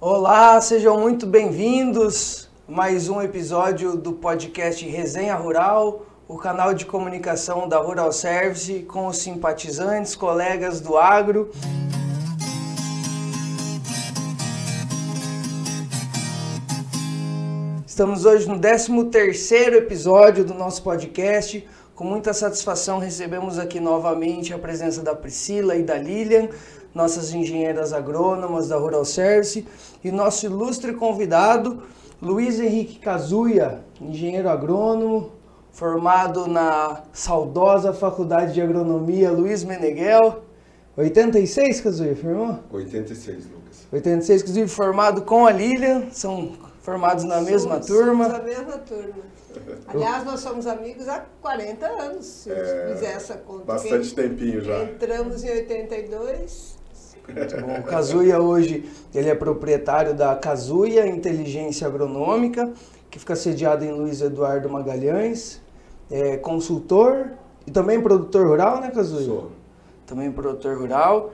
Olá, sejam muito bem-vindos a mais um episódio do podcast Resenha Rural, o canal de comunicação da Rural Service com os simpatizantes, colegas do agro. Estamos hoje no 13º episódio do nosso podcast. Com muita satisfação recebemos aqui novamente a presença da Priscila e da Lilian, nossas engenheiras agrônomas da Rural Service, e nosso ilustre convidado, Luiz Henrique Cazuia, engenheiro agrônomo, formado na saudosa Faculdade de Agronomia Luiz Meneghel. 86, Cazuia, firmou? 86, Lucas. 86, inclusive formado com a Lilian, são formados na mesma somos, turma. Somos a mesma turma. Aliás, nós somos amigos há 40 anos, se é, fizer essa conta. Bastante tempinho já. Entramos em 82. Muito bom. O Kazuya hoje ele é proprietário da Kazuya Inteligência Agronômica, que fica sediada em Luiz Eduardo Magalhães, é consultor e também produtor rural, né, Kazuya? Sou. Também produtor rural.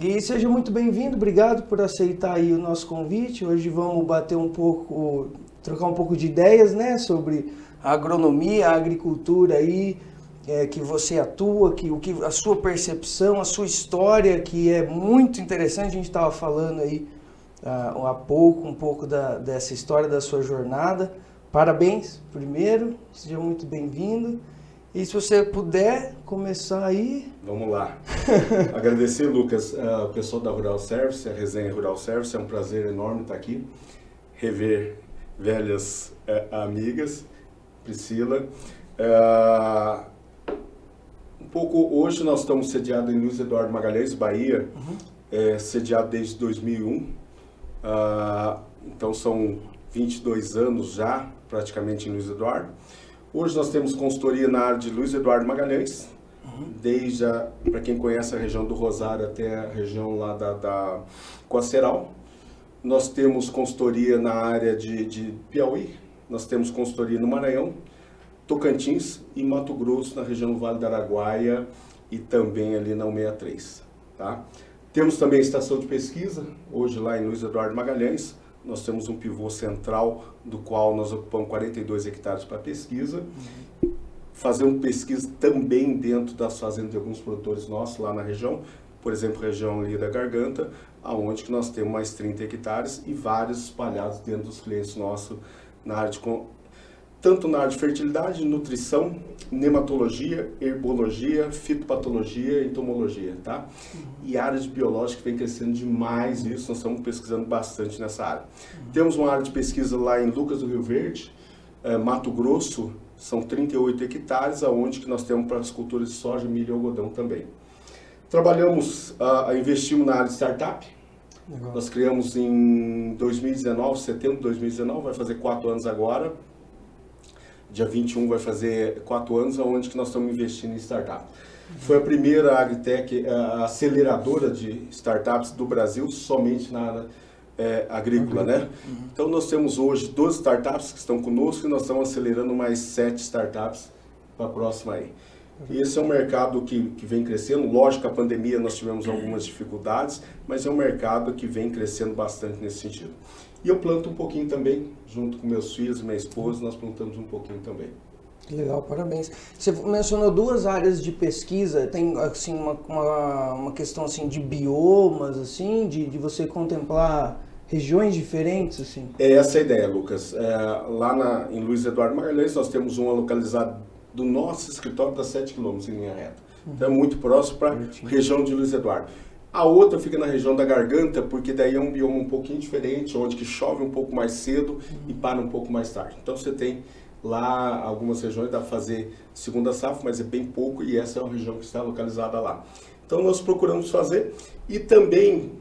E seja muito bem-vindo, obrigado por aceitar aí o nosso convite. Hoje vamos bater um pouco, trocar um pouco de ideias, né, sobre a agronomia, a agricultura aí, é, que você atua, que o que a sua percepção, a sua história, que é muito interessante. A gente estava falando aí uh, há pouco um pouco da, dessa história da sua jornada. Parabéns, primeiro, seja muito bem-vindo. E se você puder começar aí. Vamos lá. Agradecer, Lucas, uh, o pessoal da Rural Service, a resenha Rural Service. É um prazer enorme estar aqui, rever velhas uh, amigas, Priscila. Uh, pouco hoje nós estamos sediados em Luiz Eduardo Magalhães, Bahia, uhum. é, sediado desde 2001. então são 22 anos já, praticamente, em Luiz Eduardo. Hoje nós temos consultoria na área de Luiz Eduardo Magalhães, uhum. desde, para quem conhece a região do Rosário até a região lá da, da Coaceral. Nós temos consultoria na área de, de Piauí, nós temos consultoria no Maranhão, Tocantins e Mato Grosso, na região do Vale do Araguaia e também ali na 163. Tá? Temos também a estação de pesquisa, hoje lá em Luiz Eduardo Magalhães, nós temos um pivô central do qual nós ocupamos 42 hectares para pesquisa. Fazemos pesquisa também dentro das fazendas de alguns produtores nossos lá na região, por exemplo, região ali da Garganta, aonde que nós temos mais 30 hectares e vários espalhados dentro dos clientes nossos na área de tanto na área de fertilidade, nutrição, nematologia, herbologia, fitopatologia e entomologia, tá? E área de biológica vem crescendo demais isso, nós estamos pesquisando bastante nessa área. Temos uma área de pesquisa lá em Lucas do Rio Verde, é, Mato Grosso, são 38 hectares, aonde que nós temos para as culturas de soja, milho e algodão também. Trabalhamos, uh, investimos na área de startup, Legal. nós criamos em 2019, setembro de 2019, vai fazer quatro anos agora, dia 21 vai fazer quatro anos, onde que nós estamos investindo em startup. Foi a primeira agritech, a aceleradora de startups do Brasil, somente na área é, agrícola, né? Uhum. Então nós temos hoje 12 startups que estão conosco e nós estamos acelerando mais 7 startups para a próxima aí. E esse é um mercado que, que vem crescendo. Lógico, a pandemia nós tivemos algumas dificuldades, mas é um mercado que vem crescendo bastante nesse sentido. E eu planto um pouquinho também, junto com meus filhos e minha esposa, nós plantamos um pouquinho também. Legal, parabéns. Você mencionou duas áreas de pesquisa, tem assim uma, uma, uma questão assim de biomas, assim, de, de você contemplar regiões diferentes, assim? É essa a ideia, Lucas. É, lá na, em Luiz Eduardo Magalhães nós temos uma localizada do nosso escritório da 7 km em linha reta. Então é muito próximo para a região de Luiz Eduardo. A outra fica na região da garganta, porque daí é um bioma um pouquinho diferente, onde que chove um pouco mais cedo e para um pouco mais tarde. Então você tem lá algumas regiões dá para fazer segunda safra, mas é bem pouco e essa é uma região que está localizada lá. Então nós procuramos fazer e também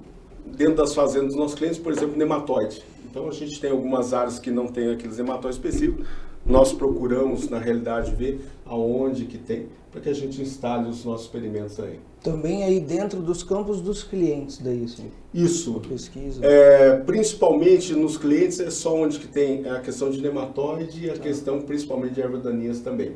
dentro das fazendas dos nossos clientes, por exemplo, nematóide. Então a gente tem algumas áreas que não tem aqueles nematóides específicos. Nós procuramos na realidade ver aonde que tem para que a gente instale os nossos experimentos aí. Também aí dentro dos campos dos clientes, daí sim. Isso. pesquisa. É, principalmente nos clientes é só onde que tem a questão de nematóide e a ah. questão principalmente de ervas daninhas também.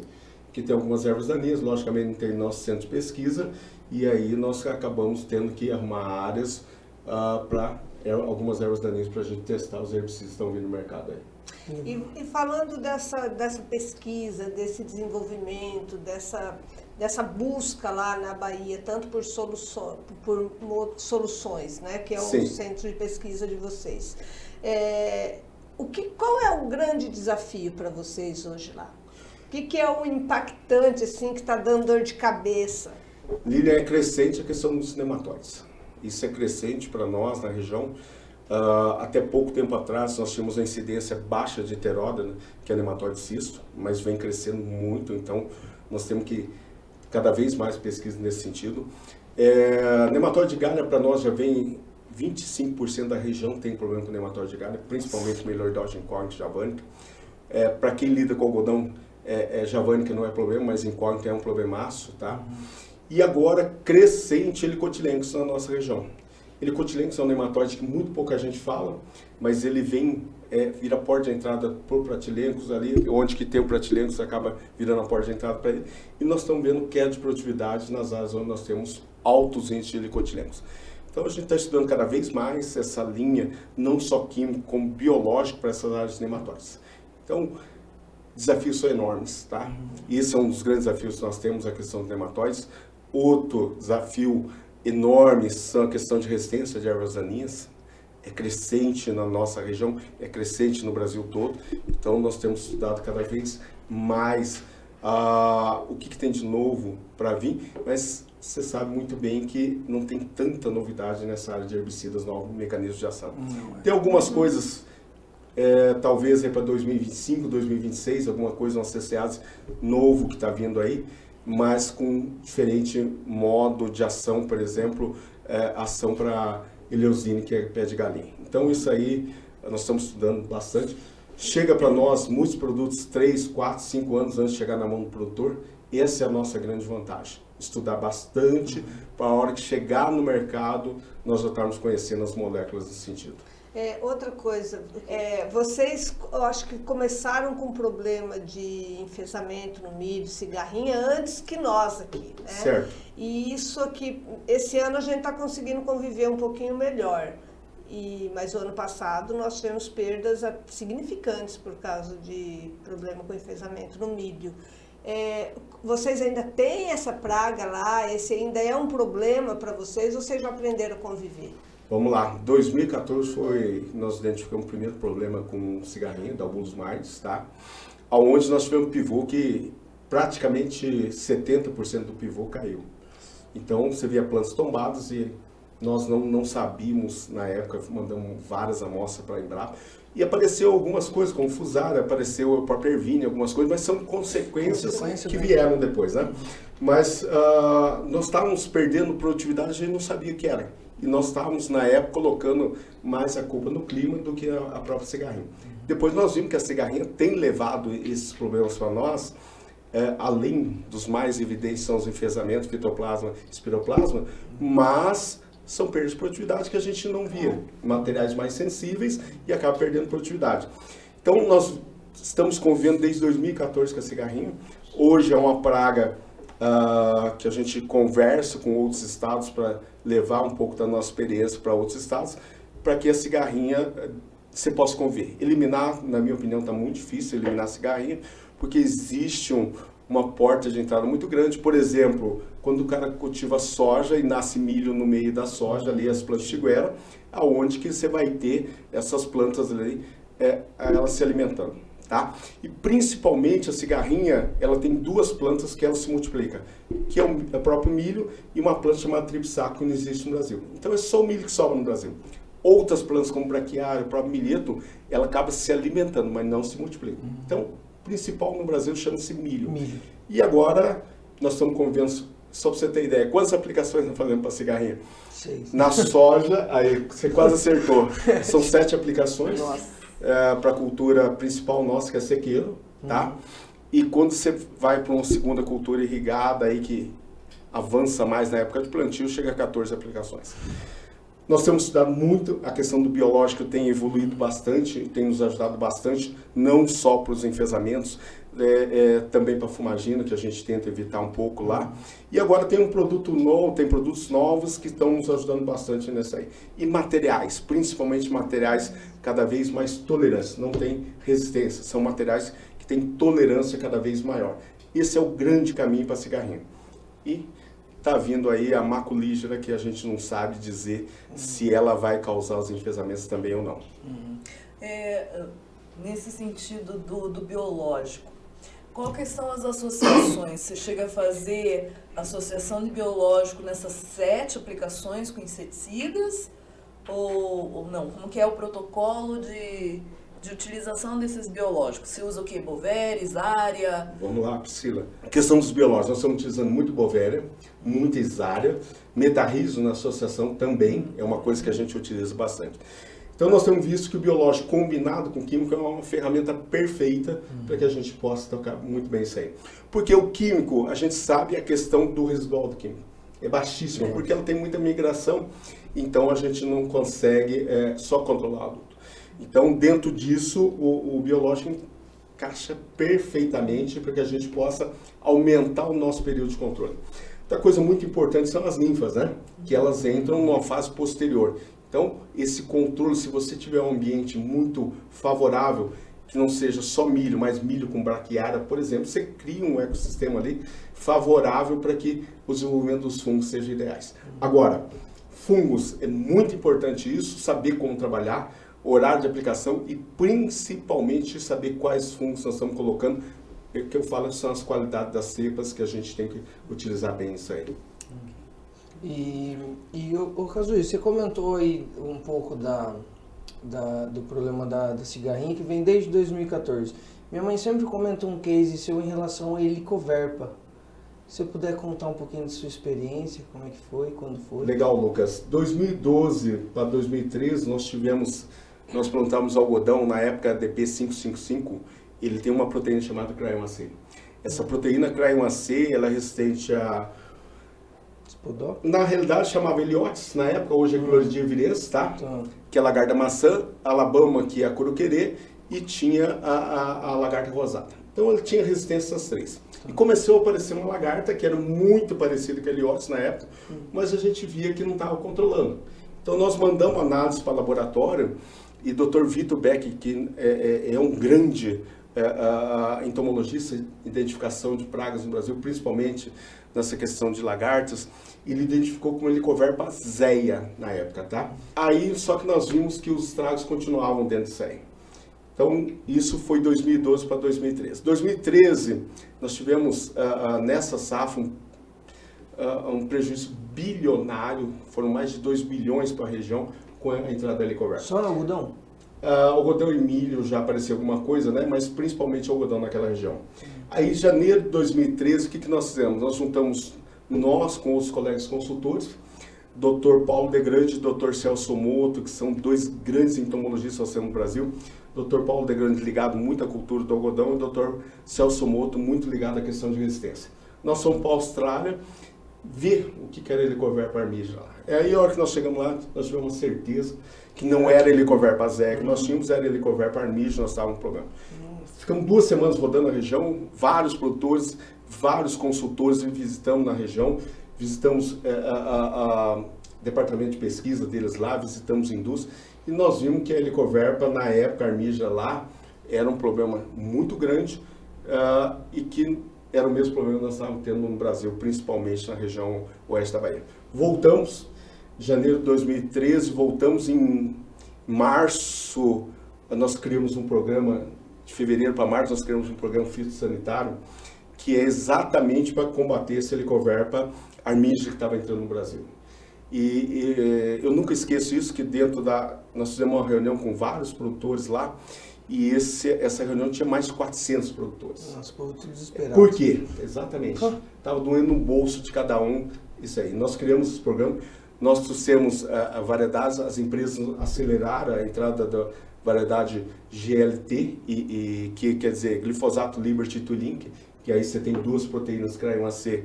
Que tem algumas ervas daninhas, logicamente tem nosso centro de pesquisa e aí nós acabamos tendo que arrumar áreas uh, para algumas ervas daninhas para a gente testar os herbicidas que estão vindo no mercado aí. E, e, falando dessa, dessa pesquisa, desse desenvolvimento, dessa, dessa busca lá na Bahia, tanto por, soluço, por soluções, né, que é o Sim. centro de pesquisa de vocês, é, o que, qual é o grande desafio para vocês hoje lá? O que, que é o impactante, assim, que está dando dor de cabeça? Lília, é crescente a questão dos nematóides. Isso é crescente para nós na região. Uh, até pouco tempo atrás nós tínhamos a incidência baixa de heteróda, né, que é nematóide cisto, mas vem crescendo muito, então nós temos que cada vez mais pesquisa nesse sentido. É, nematóide de galha para nós já vem 25% da região tem problema com nematóide de galha, principalmente melhordose em corn javânica. É, para quem lida com algodão, é, é, javânica não é problema, mas em corn é um problemaço, tá? E agora crescente helicotilencos na nossa região. Helicotilencos é um nematóide que muito pouca gente fala, mas ele vem, é, vira porta de entrada por pratilencos ali, onde que tem o pratilencos acaba virando a porta de entrada para ele. E nós estamos vendo queda de produtividade nas áreas onde nós temos altos índices de helicotilencos. Então a gente está estudando cada vez mais essa linha, não só químico, como biológico para essas áreas de nematóides. Então, desafios são enormes, tá? E esse é um dos grandes desafios que nós temos, a questão dos nematóides. Outro desafio enorme são a questão de resistência de ervas daninhas. É crescente na nossa região, é crescente no Brasil todo. Então nós temos estudado cada vez mais uh, o que, que tem de novo para vir, mas você sabe muito bem que não tem tanta novidade nessa área de herbicidas, novos mecanismos de ação. É. Tem algumas coisas, é, talvez é para 2025, 2026, alguma coisa, um CCAs novo que está vindo aí, mas com diferente modo de ação, por exemplo, é, ação para eleusine, que é pé de galinha. Então isso aí nós estamos estudando bastante. Chega para nós muitos produtos 3, 4, 5 anos antes de chegar na mão do produtor. Essa é a nossa grande vantagem. Estudar bastante para a hora que chegar no mercado nós já estarmos conhecendo as moléculas nesse sentido. É, outra coisa, é, vocês eu acho que começaram com problema de enfesamento no milho, cigarrinha, antes que nós aqui, né? Certo. E isso aqui, esse ano a gente está conseguindo conviver um pouquinho melhor. E, mas o ano passado nós tivemos perdas significantes por causa de problema com enfesamento no milho. É, vocês ainda têm essa praga lá? Esse ainda é um problema para vocês ou vocês já aprenderam a conviver? Vamos lá, 2014 foi, nós identificamos o primeiro problema com cigarrinho da Bulls Mardes, tá? Onde nós tivemos um pivô que praticamente 70% do pivô caiu. Então você via plantas tombadas e nós não, não sabíamos na época, mandamos várias amostras para a Embrapa e apareceu algumas coisas, como fusara, apareceu a própria Ervine, algumas coisas, mas são consequências Consequência que vieram depois, né? Mas uh, nós estávamos perdendo produtividade, a gente não sabia o que era e nós estávamos, na época, colocando mais a culpa no clima do que a, a própria cigarrinha. Depois nós vimos que a cigarrinha tem levado esses problemas para nós, é, além dos mais evidentes são os enfesamentos, fitoplasma, espiroplasma, mas são perdas de produtividade que a gente não via, materiais mais sensíveis e acaba perdendo produtividade. Então nós estamos convivendo desde 2014 com a cigarrinha, hoje é uma praga uh, que a gente conversa com outros estados para levar um pouco da nossa experiência para outros estados, para que a cigarrinha eh, você possa conviver. Eliminar, na minha opinião, está muito difícil eliminar a cigarrinha, porque existe um, uma porta de entrada muito grande. Por exemplo, quando o cara cultiva soja e nasce milho no meio da soja, ali as plantas de tiguera, aonde que você vai ter essas plantas ali, é, elas se alimentando tá? E principalmente a cigarrinha, ela tem duas plantas que ela se multiplica, que é o, é o próprio milho e uma planta chamada tripsaco que não existe no Brasil. Então é só o milho que sobra no Brasil. Outras plantas como braquiário, o próprio milheto, ela acaba se alimentando, mas não se multiplica. Uhum. Então, o principal no Brasil chama-se milho. milho. E agora nós estamos convivendo, só para você ter ideia, quantas aplicações nós fazemos para cigarrinha? Seis. Na soja, aí você quase acertou. São sete aplicações. Nossa é, para a cultura principal nossa, que é sequeiro, tá? Uhum. E quando você vai para uma segunda cultura irrigada aí que avança mais na época de plantio, chega a 14 aplicações. Nós temos estudado muito, a questão do biológico tem evoluído bastante, tem nos ajudado bastante, não só para os enfesamentos, é, é, também para fumagina, que a gente tenta evitar um pouco lá. E agora tem um produto novo, tem produtos novos que estão nos ajudando bastante nessa aí. E materiais, principalmente materiais cada vez mais tolerantes, não tem resistência, são materiais que têm tolerância cada vez maior. Esse é o grande caminho para cigarrinho. E está vindo aí a maculígera que a gente não sabe dizer uhum. se ela vai causar os enfesamentos também ou não. Uhum. É, nesse sentido do, do biológico, quais são as associações? Você chega a fazer associação de biológico nessas sete aplicações com inseticidas? Ou, ou não? Como que é o protocolo de, de utilização desses biológicos? Você usa o que? Bovéria, área? Vamos lá, Priscila. A questão dos biológicos, nós estamos utilizando muito Bovéria, muita Isária, metarrizo na associação também, é uma coisa que a gente utiliza bastante. Então nós temos visto que o biológico combinado com o químico é uma ferramenta perfeita uhum. para que a gente possa tocar muito bem isso aí. Porque o químico, a gente sabe a questão do residual do químico. É baixíssimo, porque ela tem muita migração, então a gente não consegue é, só controlar o adulto. Então, dentro disso, o, o biológico encaixa perfeitamente para que a gente possa aumentar o nosso período de controle. Outra coisa muito importante são as ninfas, né? Que elas entram numa fase posterior. Então, esse controle, se você tiver um ambiente muito favorável, que não seja só milho, mas milho com braquiária, por exemplo, você cria um ecossistema ali favorável para que o desenvolvimento dos fungos seja ideais. Agora, fungos, é muito importante isso, saber como trabalhar, horário de aplicação e principalmente saber quais fungos nós estamos colocando. O que eu falo são as qualidades das cepas que a gente tem que utilizar bem isso aí. E, e o, o você comentou aí um pouco da, da, do problema da, da cigarrinha que vem desde 2014. Minha mãe sempre comenta um case seu em relação a helicoverpa. Se você puder contar um pouquinho de sua experiência, como é que foi, quando foi? Legal, Lucas. 2012 para 2013 nós tivemos, nós plantamos algodão na época DP555. Ele tem uma proteína chamada CRY1C. Essa proteína CRY1C ela é resistente a Spodó? Na realidade chamava Eliotes, na época, hoje é Cloridia virense, tá? tá? Que é a lagarta maçã, Alabama, que é a curuquerê, e tinha a, a, a lagarta rosada. Então ele tinha resistência às três. Tá. E começou a aparecer uma lagarta que era muito parecida com a Eliotes na época, hum. mas a gente via que não estava controlando. Então nós mandamos análise para o laboratório e Dr. Vitor Beck, que é, é, é um grande a, a entomologista, identificação de pragas no Brasil, principalmente nessa questão de lagartas, ele identificou como helicoverpa zeia na época, tá? Aí, só que nós vimos que os estragos continuavam dentro disso aí. Então, isso foi 2012 para 2013. 2013, nós tivemos uh, uh, nessa safra um, uh, um, prejuízo bilionário, foram mais de 2 bilhões para a região com a entrada da helicoverpa. Só no algodão? Algodão e milho já apareceu alguma coisa, né? mas principalmente algodão naquela região. Aí, em janeiro de 2013, o que, que nós fizemos? Nós juntamos nós com os colegas consultores, Dr. Paulo De Grande e Dr. Celso Moto, que são dois grandes entomologistas no Brasil. Dr. Paulo De Grande ligado muito à cultura do algodão e Dr. Celso Moto muito ligado à questão de resistência. Nós fomos para a Austrália ver o que era Helicoverpa armígera lá. É aí a hora que nós chegamos lá, nós tivemos certeza que não era Helicoverpa que nós tínhamos era Helicoverpa armígera, nós estávamos no programa. Ficamos duas semanas rodando a região, vários produtores, vários consultores visitamos na região, visitamos é, a, a, a, departamento de pesquisa deles lá, visitamos indústria e nós vimos que a helicoverpa, na época, a armígera lá, era um problema muito grande uh, e que era o mesmo problema que nós estávamos tendo no Brasil, principalmente na região oeste da Bahia. Voltamos, janeiro de 2013, voltamos em março, nós criamos um programa de fevereiro para março, nós criamos um programa fitossanitário que é exatamente para combater esse helicoverpa armígera que estava entrando no Brasil. E, e, eh, eu nunca esqueço isso, que dentro da... Nós fizemos uma reunião com vários produtores lá, e esse, essa reunião tinha mais de 400 produtores. Nossa, povo desesperado. Por quê? Exatamente. Estava doendo no bolso de cada um isso aí. Nós criamos esse programa, nós trouxemos a, a variedades, as empresas aceleraram a entrada da, variedade GLT, e, e, que quer dizer glifosato Liberty to Link, que aí você tem duas proteínas CRY1C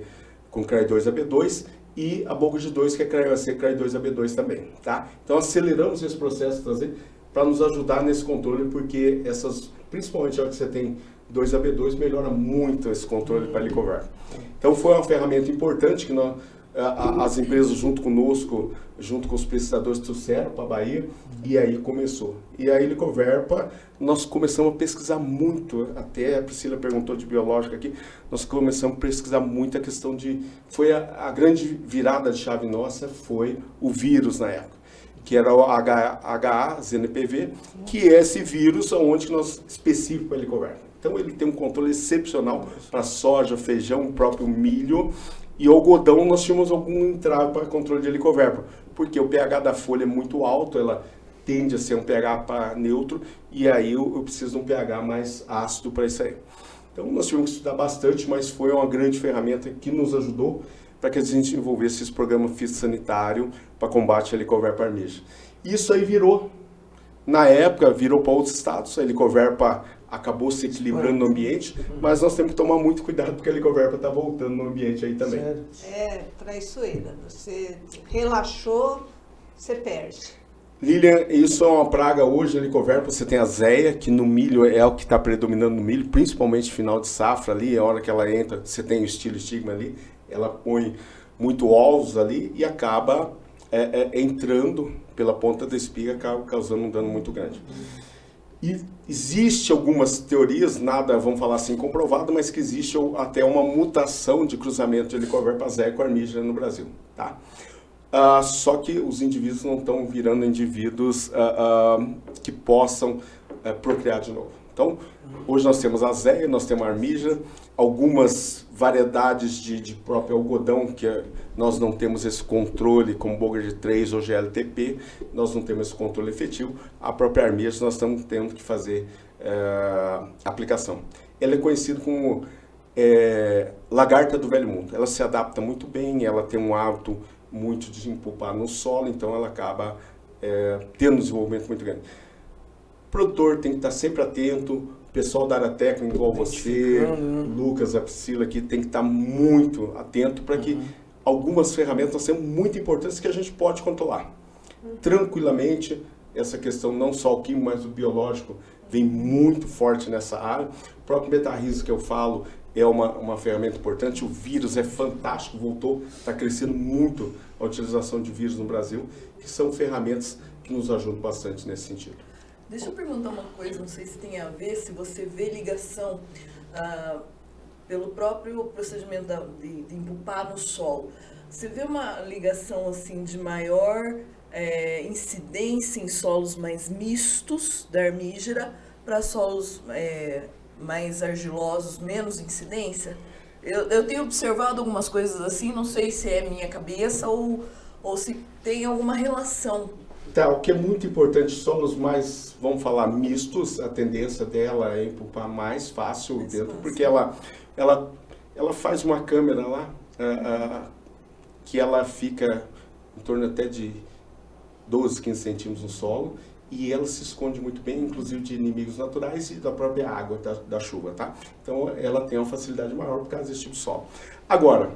com CRY2AB2, e a boca de 2, que é ser CRAI2AB2 também, tá? Então aceleramos esse processo trazer para nos ajudar nesse controle, porque essas, principalmente a hora que você tem 2AB2, melhora muito esse controle para Helicover. Então foi uma ferramenta importante que nós, as empresas junto conosco, junto com os pesquisadores trouxeram para a Bahia e aí começou. E a Helicoverpa, nós começamos a pesquisar muito, até a Priscila perguntou de biológica aqui, nós começamos a pesquisar muito a questão de, foi a, a grande virada de chave nossa, foi o vírus na época que era o HA-ZNPV, que é esse vírus onde nós específico para Helicoverpa. Então ele tem um controle excepcional para soja, feijão, o próprio milho e algodão nós tínhamos algum entrave para controle de helicoverpa, porque o pH da folha é muito alto, ela tende a ser um pH para neutro, e aí eu, eu preciso de um pH mais ácido para isso aí. Então nós tivemos que estudar bastante, mas foi uma grande ferramenta que nos ajudou para que a gente desenvolvesse esse programa fitossanitário para combate à helicoverpa armija. Isso aí virou, na época, virou para outros estados, a helicoverpa acabou se equilibrando no ambiente, mas nós temos que tomar muito cuidado porque a helicoverpa está voltando no ambiente aí também. Sério? É traiçoeira. Você relaxou, você perde. Lilian, isso é uma praga hoje, a helicoverpa, você tem a zéia, que no milho é o que está predominando no milho, principalmente final de safra ali, a hora que ela entra, você tem o estilo estigma ali, ela põe muito ovos ali e acaba é, é, entrando pela ponta da espiga, causando um dano muito grande. E existe algumas teorias, nada, vamos falar assim, comprovado, mas que existe até uma mutação de cruzamento de helicoverpa zéico armígena no Brasil, tá? Ah, só que os indivíduos não estão virando indivíduos ah, ah, que possam eh, procriar de novo. Então, hoje nós temos a nós temos a armígena, algumas variedades de, de próprio algodão, que é, nós não temos esse controle, como Bogard 3 ou GLTP, nós não temos esse controle efetivo. A própria armígena nós estamos tendo que fazer é, aplicação. Ela é conhecida como é, lagarta do velho mundo. Ela se adapta muito bem, ela tem um hábito muito de empupar no solo, então ela acaba é, tendo um desenvolvimento muito grande. O produtor tem que estar sempre atento, pessoal da área técnica, igual você, né? Lucas, a Priscila aqui, tem que estar muito atento para que uhum. algumas ferramentas sejam muito importantes que a gente pode controlar. Uhum. Tranquilamente, essa questão não só o químico, mas o biológico vem muito forte nessa área. O próprio metarriso que eu falo é uma, uma ferramenta importante. O vírus é fantástico, voltou, está crescendo muito a utilização de vírus no Brasil, que são ferramentas que nos ajudam bastante nesse sentido. Deixa eu perguntar uma coisa, não sei se tem a ver, se você vê ligação ah, pelo próprio procedimento da, de, de empupar no solo. Você vê uma ligação assim de maior é, incidência em solos mais mistos da armígera para solos é, mais argilosos, menos incidência? Eu, eu tenho observado algumas coisas assim, não sei se é minha cabeça ou, ou se tem alguma relação Tá, o que é muito importante, somos mais, vamos falar, mistos, a tendência dela é empupar mais fácil mais dentro, fácil. porque ela, ela, ela faz uma câmera lá, que ela fica em torno até de 12, 15 centímetros no solo, e ela se esconde muito bem, inclusive de inimigos naturais e da própria água da, da chuva, tá? Então ela tem uma facilidade maior por causa desse tipo de solo. Agora,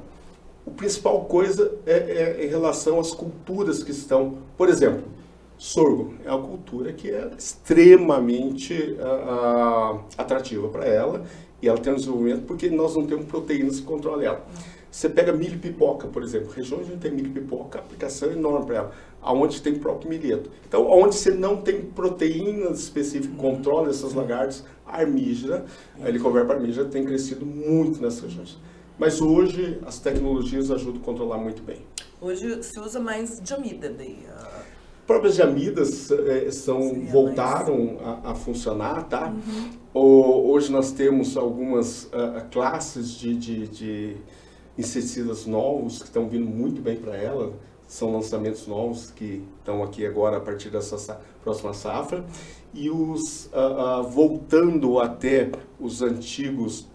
a principal coisa é, é em relação às culturas que estão, por exemplo, sorgo é uma cultura que é extremamente uh, atrativa para ela e ela tem um desenvolvimento porque nós não temos proteínas que controlam ela. Você pega milho e pipoca, por exemplo, regiões onde tem milho e pipoca, aplicação é enorme para ela, aonde tem próprio milheto. Então, onde você não tem proteínas específicas que controlam essas lagartas, a armígera, a helicoverpa armígera tem crescido muito nessas regiões. Mas hoje as tecnologias ajudam a controlar muito bem. Hoje se usa mais diamida daí, próprias amidas é, são, Sim, voltaram a, a, funcionar, tá? Uhum. O, hoje nós temos algumas uh, classes de, de, de, inseticidas novos que estão vindo muito bem para ela. São lançamentos novos que estão aqui agora a partir dessa próxima safra. E os uh, voltando até os antigos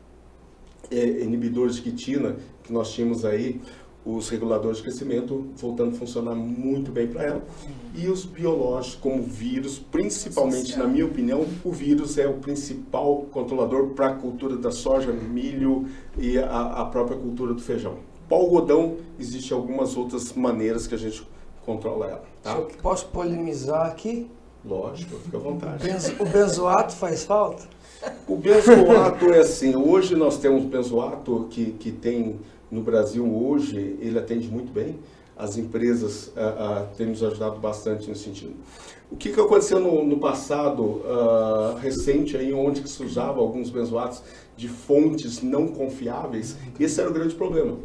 eh, inibidores de quitina que nós tínhamos aí, os reguladores de crescimento voltando a funcionar muito bem para ela. E os biológicos, como vírus, principalmente, na minha opinião, o vírus é o principal controlador para a cultura da soja, milho e a, a própria cultura do feijão. Para o algodão, existem algumas outras maneiras que a gente controla ela. Tá? Posso polemizar aqui? Lógico, fica à vontade. O benzoato faz falta? O benzoato é assim, hoje nós temos benzoato que, que tem no Brasil hoje, ele atende muito bem. As empresas ah, ah, têm nos ajudado bastante nesse sentido. O que, que aconteceu no, no passado ah, recente, aí, onde se usava alguns benzoatos de fontes não confiáveis? Esse era o grande problema.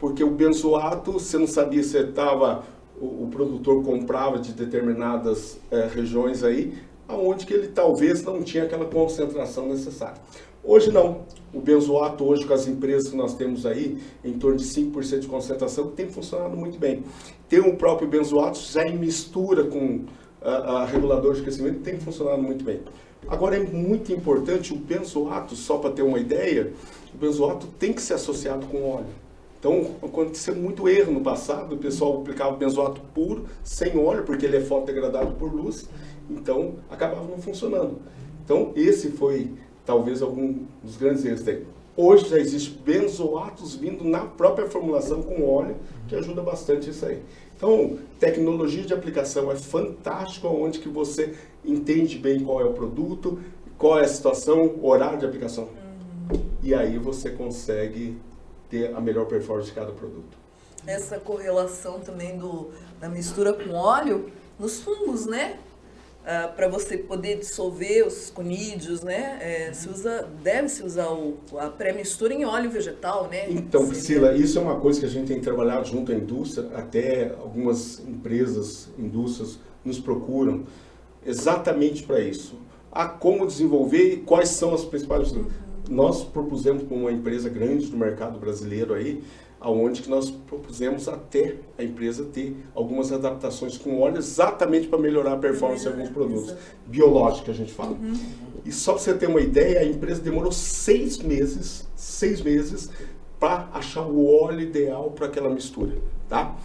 Porque o benzoato, você não sabia se estava o, o, produtor comprava de determinadas eh, regiões aí, aonde que ele talvez não tinha aquela concentração necessária. Hoje não. O benzoato hoje com as empresas que nós temos aí, em torno de 5% de concentração, tem funcionado muito bem. Tem o próprio benzoato já em mistura com a, a regulador de crescimento, tem funcionado muito bem. Agora é muito importante o benzoato, só para ter uma ideia, o benzoato tem que ser associado com óleo. Então, aconteceu muito erro no passado, o pessoal aplicava benzoato puro, sem óleo, porque ele é fotodegradado por luz, então acabava não funcionando. Então, esse foi talvez algum dos grandes erros tem. Hoje já existe benzoatos vindo na própria formulação com óleo, que ajuda bastante isso aí. Então, tecnologia de aplicação é fantástico, onde que você entende bem qual é o produto, qual é a situação, horário de aplicação. Uhum. E aí você consegue ter a melhor performance de cada produto. Essa correlação também do, da mistura com óleo nos fungos, né? Uh, ah, para você poder dissolver os conídeos, né? É, se usa, deve se usar o, a pré-mistura em óleo vegetal, né? Então, Priscila, isso é uma coisa que a gente tem trabalhado junto à indústria, até algumas empresas, indústrias nos procuram exatamente para isso. A como desenvolver e quais são as principais. Uhum. Nós propusemos para uma empresa grande do mercado brasileiro aí aonde que nós propusemos até a empresa ter algumas adaptações com óleo exatamente para melhorar a performance de alguns produtos biológicos que a gente fala. Uhum. E só para você ter uma ideia, a empresa demorou seis meses, seis meses para achar o óleo ideal para aquela mistura, tá?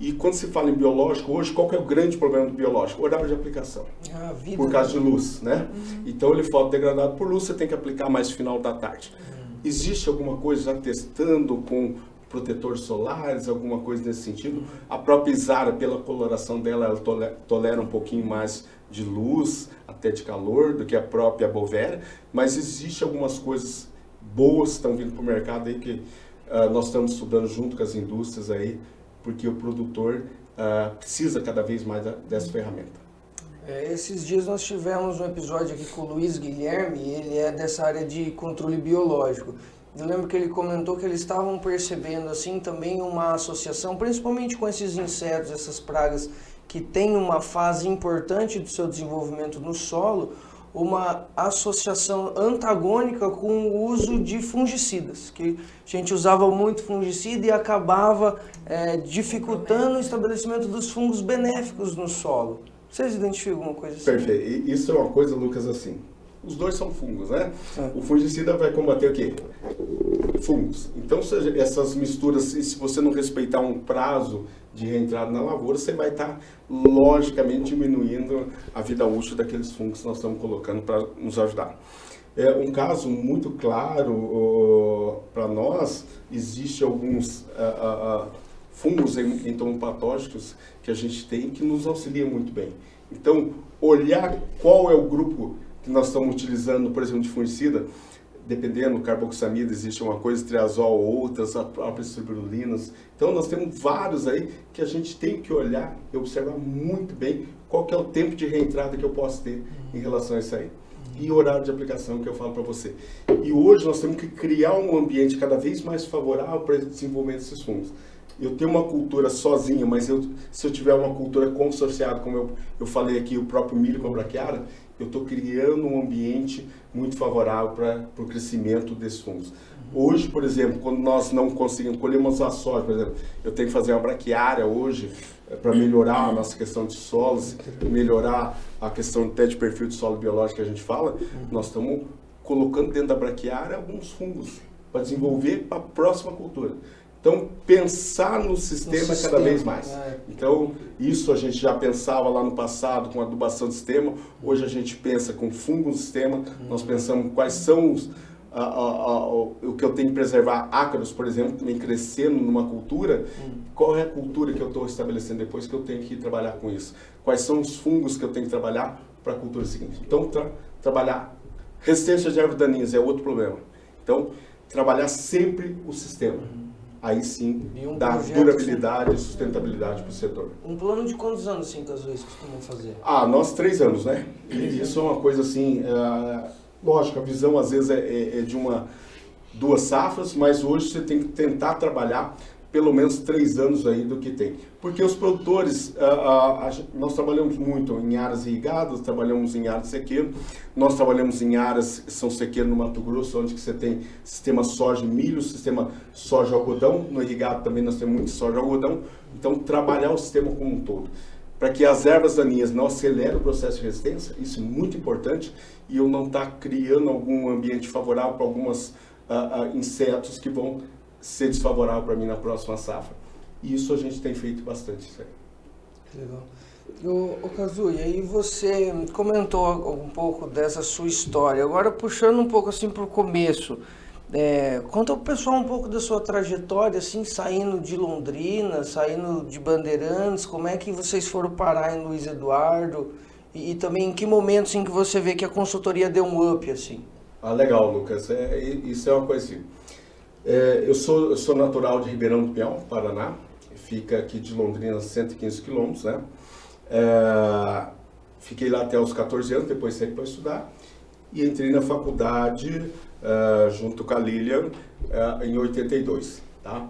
E quando se fala em biológico, hoje, qual é o grande problema do biológico? O horário de aplicação. Ah, por causa de luz, né? Uhum. Então, ele foi degradado por luz, você tem que aplicar mais final da tarde. Uhum. Existe alguma coisa já testando com protetores solares, alguma coisa nesse sentido. A própria Isara, pela coloração dela, ela tolera, tolera um pouquinho mais de luz, até de calor, do que a própria Bovera, mas existe algumas coisas boas que estão vindo para o mercado aí que uh, nós estamos estudando junto com as indústrias aí, porque o produtor uh, precisa cada vez mais dessa ferramenta. É, esses dias nós tivemos um episódio aqui com o Luiz Guilherme, ele é dessa área de controle biológico. Eu lembro que ele comentou que eles estavam percebendo assim também uma associação, principalmente com esses insetos, essas pragas que têm uma fase importante do seu desenvolvimento no solo, uma associação antagônica com o uso de fungicidas, que a gente usava muito fungicida e acabava é, dificultando o estabelecimento dos fungos benéficos no solo. Vocês identificam alguma coisa assim? Perfeito. Isso é uma coisa, Lucas, assim os dois são fungos, né? É. O fungicida vai combater o quê? Fungos. Então, seja, essas misturas, se você não respeitar um prazo de reentrada na lavoura, você vai estar, logicamente, diminuindo a vida útil daqueles fungos que nós estamos colocando para nos ajudar. É um caso muito claro uh, para nós, existe alguns uh, uh, fungos entomopatógicos que a gente tem que nos auxiliam muito bem. Então, olhar qual é o grupo que nós estamos utilizando, por exemplo, de fungicida, dependendo, carboxamida, existe uma coisa, triazol, outras, as próprias cirulinas. Então, nós temos vários aí que a gente tem que olhar e observar muito bem qual que é o tempo de reentrada que eu posso ter em relação a isso aí. E horário de aplicação que eu falo para você. E hoje nós temos que criar um ambiente cada vez mais favorável para o desenvolvimento desses fungos. Eu tenho uma cultura sozinha, mas eu, se eu tiver uma cultura consorciada, como eu, eu falei aqui, o próprio milho com a braquiara, eu estou criando um ambiente muito favorável para o crescimento desses fungos. Hoje, por exemplo, quando nós não conseguimos colher uma soja, por exemplo, eu tenho que fazer uma braquiária hoje é, para melhorar a nossa questão de solos, melhorar a questão até de perfil de solo biológico que a gente fala, nós estamos colocando dentro da braquiária alguns fungos para desenvolver para a próxima cultura. Então, pensar no sistema, no sistema cada vez mais. É. Então, isso a gente já pensava lá no passado com adubação de sistema, hoje a gente pensa com fungo no sistema, nós pensamos quais são os, a, a, o que eu tenho que preservar ácaros, por exemplo, também crescendo numa cultura, hum. qual é a cultura que eu estou estabelecendo depois que eu tenho que trabalhar com isso? Quais são os fungos que eu tenho que trabalhar para a cultura seguinte? Então, tra trabalhar resistência de ervas daninhas é outro problema. Então, trabalhar sempre o sistema. Uhum. Aí sim, um dá durabilidade e sustentabilidade para o setor. Um plano de quantos anos, sim, que as vezes costumam fazer? Ah, nós três anos, né? E isso é uma coisa assim... Uh, Lógico, a visão às vezes é, é, é de uma duas safras, mas hoje você tem que tentar trabalhar pelo menos três anos aí do que tem. Porque os produtores, nós trabalhamos muito em áreas irrigadas, trabalhamos em áreas sequeiras, nós trabalhamos em áreas que são sequeiras no Mato Grosso, onde você tem sistema soja e milho, sistema soja e algodão, no irrigado também nós temos muito soja e algodão, então trabalhar o sistema como um todo para que as ervas daninhas não acelerem o processo de resistência, isso é muito importante, e eu não estar tá criando algum ambiente favorável para alguns uh, uh, insetos que vão ser desfavoráveis para mim na próxima safra. E isso a gente tem feito bastante. Isso aí. Legal. O, o e aí você comentou um pouco dessa sua história. Agora puxando um pouco assim para o começo, é, conta o pessoal um pouco da sua trajetória, assim, saindo de Londrina, saindo de Bandeirantes, como é que vocês foram parar em Luiz Eduardo e, e também em que momento assim, que você vê que a consultoria deu um up, assim? Ah, legal, Lucas. É, isso é uma coisa assim. É, eu, sou, eu sou natural de Ribeirão do Pinhal, Paraná. Fica aqui de Londrina 115 quilômetros, né? É, fiquei lá até os 14 anos, depois saí para estudar. E entrei na faculdade uh, junto com a Lilian uh, em 82, tá?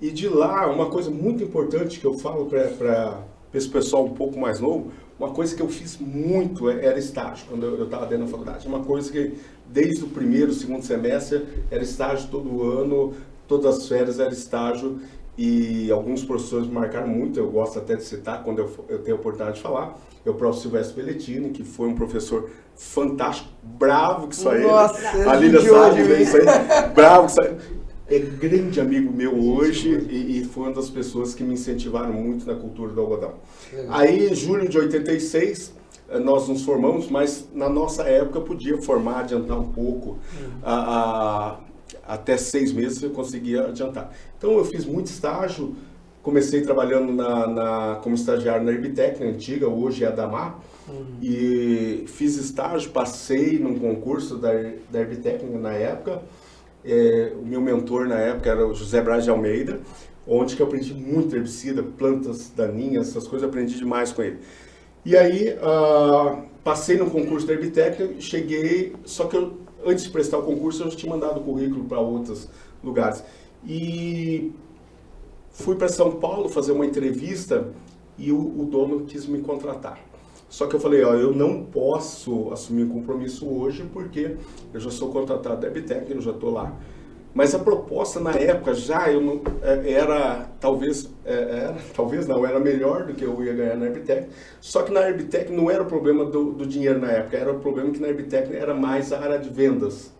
E de lá, uma coisa muito importante que eu falo para esse pessoal um pouco mais novo, uma coisa que eu fiz muito é, era estágio, quando eu estava dentro da faculdade. Uma coisa que desde o primeiro, segundo semestre, era estágio todo ano, todas as férias era estágio e alguns professores me marcaram muito, eu gosto até de citar quando eu, eu tenho a oportunidade de falar, é o professor Silvestre Belletini, que foi um professor fantástico, bravo que saiu. Nossa, a Lília sabe né, isso aí, bravo que saiu. É grande amigo meu hoje e, e, foi uma das pessoas que me incentivaram muito na cultura do algodão. Aí, em julho de 86, eh, nós nos formamos, mas na nossa época podia formar, adiantar um pouco. Uhum. A, a, até seis meses eu conseguia adiantar. Então eu fiz muito estágio, comecei trabalhando na, na como estagiário na Herbitec, na antiga, hoje é a Damar, uhum. e fiz estágio, passei num concurso da, da Herbitec na época, é, o meu mentor na época era o José Braz de Almeida, onde que eu aprendi muito herbicida, plantas daninhas, essas coisas, aprendi demais com ele. E aí, uh, passei no concurso da Herbitec, cheguei, só que eu, antes de prestar o concurso, eu já tinha mandado o currículo para outros lugares. E Fui para São Paulo fazer uma entrevista e o, o, dono quis me contratar. Só que eu falei, ó, eu não posso assumir um compromisso hoje porque eu já sou contratado da Ebitec, eu já estou lá. Mas a proposta na época já eu não, é, era talvez é, era, talvez não era melhor do que eu ia ganhar na Herbitec. Só que na Herbitec não era o problema do, do dinheiro na época, era o problema que na Herbitec era mais a área de vendas.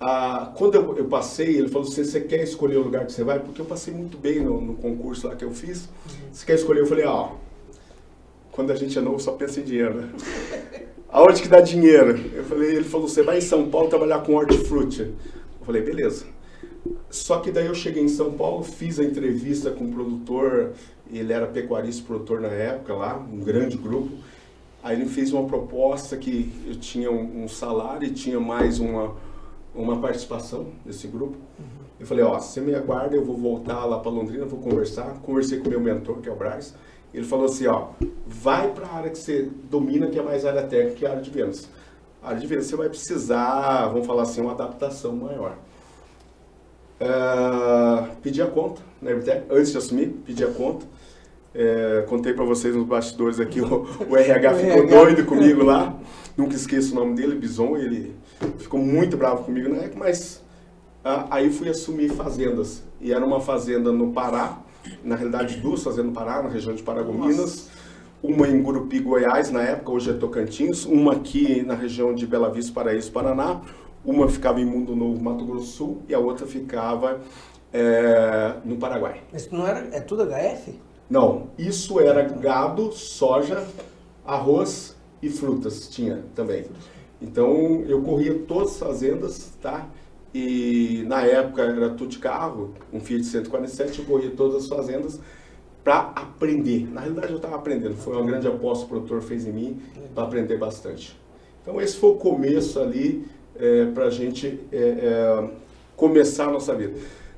Ah, quando eu, eu, passei, ele falou assim, você quer escolher o lugar que você vai? Porque eu passei muito bem no, no concurso lá que eu fiz. Uhum. Você quer escolher? Eu falei, ó, quando a gente é novo só pensa em dinheiro, né? Aonde que dá dinheiro? Eu falei, ele falou, você vai em São Paulo trabalhar com hortifruti. Eu falei, beleza. Só que daí eu cheguei em São Paulo, fiz a entrevista com o produtor, ele era pecuarista produtor na época lá, um grande grupo. Aí ele fez uma proposta que eu tinha um, um salário e tinha mais uma uma participação desse grupo. Uhum. Eu falei, ó, você me aguarda, eu vou voltar lá para Londrina, vou conversar. Conversei com o meu mentor, que é o Braz. Ele falou assim, ó, vai para a área que você domina, que é mais área técnica, que é a área de vendas. De vendas você vai precisar, vamos falar assim, uma adaptação maior. Uh, pedi a conta na Herbitec, antes de assumir, pedi a conta. É, contei para vocês nos bastidores aqui, o, o RH ficou doido comigo lá. Nunca esqueço o nome dele, Bison, ele ficou muito bravo comigo na época, mas ah, aí fui assumir fazendas. E era uma fazenda no Pará, na realidade duas fazendas no Pará, na região de Paragominas. Uma em Gurupi, Goiás, na época, hoje é Tocantins. Uma aqui na região de Bela Vista, Paraíso, Paraná. Uma ficava em Mundo Novo, Mato Grosso do Sul. E a outra ficava é, no Paraguai. Mas não era, é tudo HF? Não, isso era gado, soja, arroz e frutas tinha também. Então eu corria todas as fazendas, tá? E na época era tudo de carro, um Fiat 147, eu corria todas as fazendas para aprender. Na realidade eu estava aprendendo, foi uma grande aposta que o produtor fez em mim para aprender bastante. Então esse foi o começo ali é, para a gente é, é, começar a nossa vida.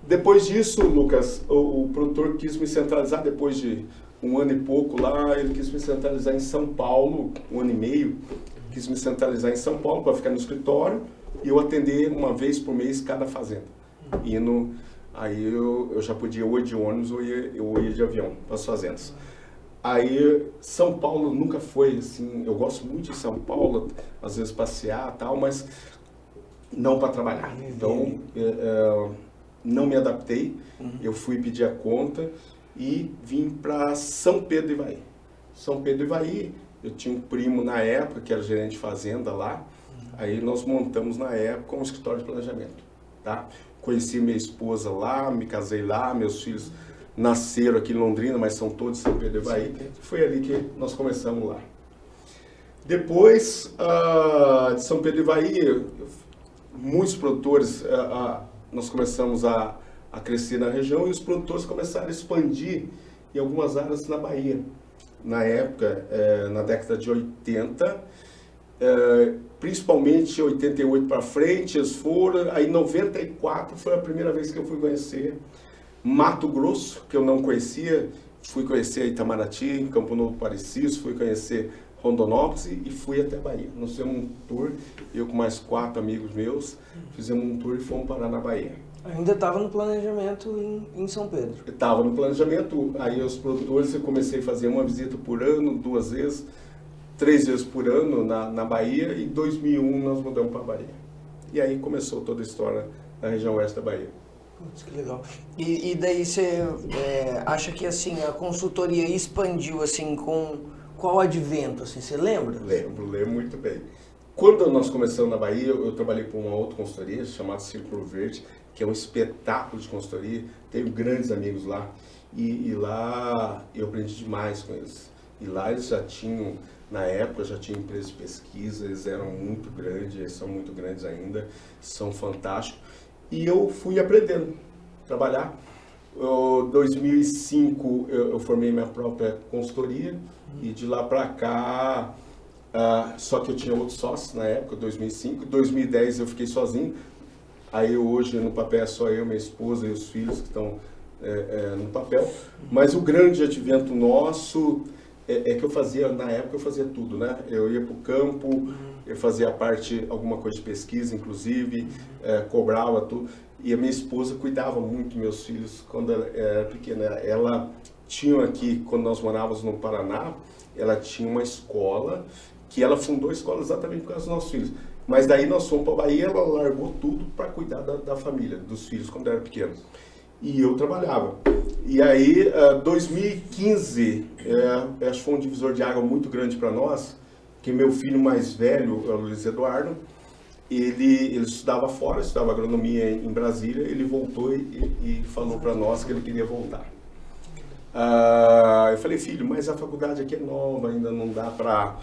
Depois disso, Lucas, o, o, produtor quis me centralizar depois de um ano e pouco lá, ele quis me centralizar em São Paulo, um ano e meio, quis me centralizar em São Paulo para ficar no escritório e eu atender uma vez por mês cada fazenda. Aí eu, eu já podia ou ir de ônibus ou ir, ou ir de avião para as fazendas. Aí São Paulo nunca foi assim, eu gosto muito de São Paulo, às vezes passear tal, mas não para trabalhar. Então, é, é, não me adaptei, uhum. eu fui pedir a conta e vim para São Pedro Ivaí. São Pedro Ivaí, eu tinha um primo na época que era gerente de fazenda lá, uhum. aí nós montamos na época um escritório de planejamento, tá? Conheci minha esposa lá, me casei lá, meus filhos nasceram aqui em Londrina, mas são todos de São Pedro Ivaí. Foi ali que nós começamos lá. Depois uh, de São Pedro Ivaí, muitos produtores, uh, uh, nós começamos a, a crescer na região e os produtores começaram a expandir em algumas áreas na Bahia. Na época, eh, na década de 80, eh, principalmente 88 para frente, eles foram, aí 94 foi a primeira vez que eu fui conhecer Mato Grosso, que eu não conhecia, fui conhecer Itamaraty, Campo Novo Parecis, fui conhecer Rondonópolis e fui até Bahia. Nós fizemos um tour, eu com mais quatro amigos meus, fizemos um tour e fomos parar na Bahia. Ainda estava no planejamento em, em São Pedro? Estava no planejamento, aí os produtores eu comecei a fazer uma visita por ano, duas vezes, três vezes por ano na, na Bahia e em 2001 nós mudamos para Bahia. E aí começou toda a história da região oeste da Bahia. Putz, que legal. E, e daí você é, acha que assim a consultoria expandiu assim com qual advento? Assim, você lembra? Lembro, lembro muito bem. Quando nós começamos na Bahia, eu, eu trabalhei com uma outra consultoria chamada Círculo Verde, que é um espetáculo de consultoria. Tenho grandes amigos lá e, e lá eu aprendi demais com eles. E lá eles já tinham na época já tinha empresas de pesquisa, eles eram muito grandes, eles são muito grandes ainda, são fantásticos. E eu fui aprendendo a trabalhar. Em 2005 eu, eu, formei minha própria consultoria e de lá para cá, uh, só que eu tinha outros sócios na época, 2005. Em 2010 eu fiquei sozinho. Aí hoje no papel é só eu, minha esposa e os filhos que estão é, é, no papel. Mas o grande advento nosso é, é, que eu fazia, na época eu fazia tudo, né? Eu ia para o campo, eu fazia parte, alguma coisa de pesquisa, inclusive, é, cobrava tudo. E a minha esposa cuidava muito dos meus filhos quando ela era pequena. Ela tinha aqui, quando nós morávamos no Paraná, ela tinha uma escola, que ela fundou a escola exatamente por causa dos nossos filhos. Mas daí nós fomos para a Bahia, ela largou tudo para cuidar da, da família, dos filhos, quando era pequeno e eu trabalhava. E aí, uh, 2015, é, acho que foi um divisor de água muito grande para nós, que meu filho mais velho, o Luiz Eduardo, ele, ele estudava fora, estudava agronomia em, Brasília, ele voltou e, e falou para nós que ele queria voltar. Uh, eu falei, filho, mas a faculdade aqui é nova, ainda não dá para,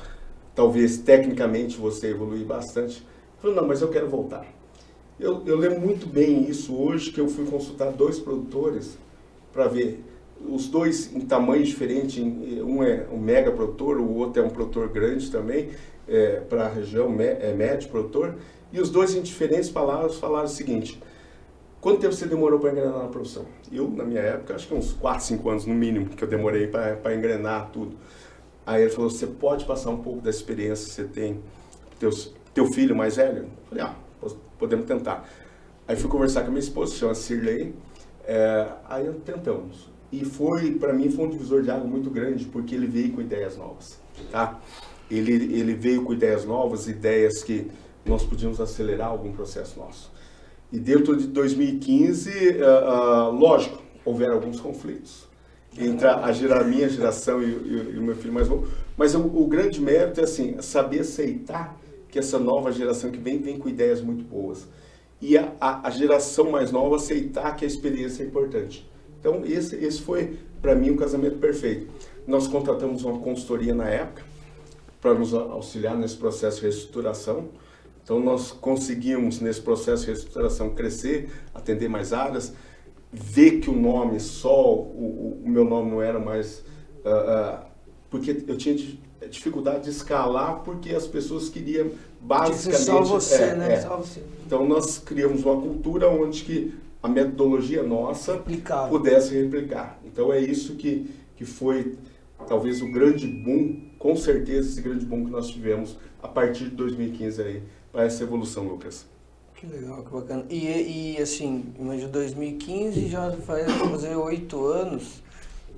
talvez, tecnicamente você evoluir bastante. Ele falou, não, mas eu quero voltar. Eu, eu lembro muito bem isso hoje, que eu fui consultar dois produtores para ver os dois em tamanho diferente, um é um mega produtor, o outro é um produtor grande também, é, para a região é médio produtor, e os dois em diferentes palavras falaram o seguinte, quanto tempo você demorou para engrenar na produção? Eu, na minha época, acho que uns 4, 5 anos no mínimo que eu demorei para engrenar tudo. Aí ele falou, você pode passar um pouco da experiência que você tem, teu, teu filho mais velho? Eu falei, ah, podemos tentar. Aí fui conversar com a minha esposa, chama Sirley, é, aí tentamos. E foi, para mim, foi um divisor de água muito grande, porque ele veio com ideias novas, tá? Ele, ele veio com ideias novas, ideias que nós podíamos acelerar algum processo nosso. E dentro de 2015, uh, uh, lógico, houveram alguns conflitos entre a, a minha geração e, e, e, o meu filho mais novo, mas o, o grande mérito é assim, saber aceitar que essa nova geração que vem vem com ideias muito boas. E a, a, a geração mais nova aceitar que a experiência é importante. Então, esse, esse foi, para mim, um casamento perfeito. Nós contratamos uma consultoria na época para nos auxiliar nesse processo de reestruturação. Então, nós conseguimos, nesse processo de reestruturação, crescer, atender mais áreas, ver que o nome só, o, o meu nome não era mais. Uh, uh, porque eu tinha dificuldade de escalar, porque as pessoas queriam basicamente. Só você, é, né? É. Só você. Então, nós criamos uma cultura onde que a metodologia nossa pudesse replicar. Então, é isso que, que foi talvez o grande boom, com certeza, esse grande boom que nós tivemos a partir de 2015 aí para essa evolução, Lucas. Que legal, que bacana. E, e assim, imagina 2015 já vai fazer oito anos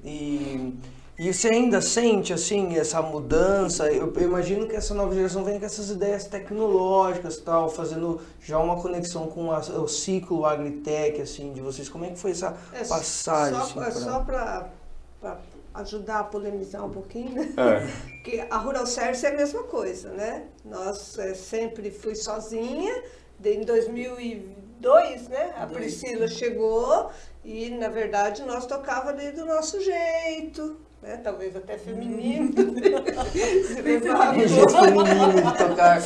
e, e você ainda sente assim essa mudança? Eu, eu, imagino que essa nova geração vem com essas ideias tecnológicas tal, fazendo já uma conexão com a, o ciclo agritech assim de vocês. Como é que foi essa é, passagem? Só, assim, só para ajudar a polemizar um pouquinho, né? É. que a Rural Service é a mesma coisa, né? Nós é, sempre fui sozinha, em 2002, né? A Priscila chegou e, na verdade, nós tocava ali do nosso jeito, né? Talvez até feminino. Levava jeito feminino de tocar.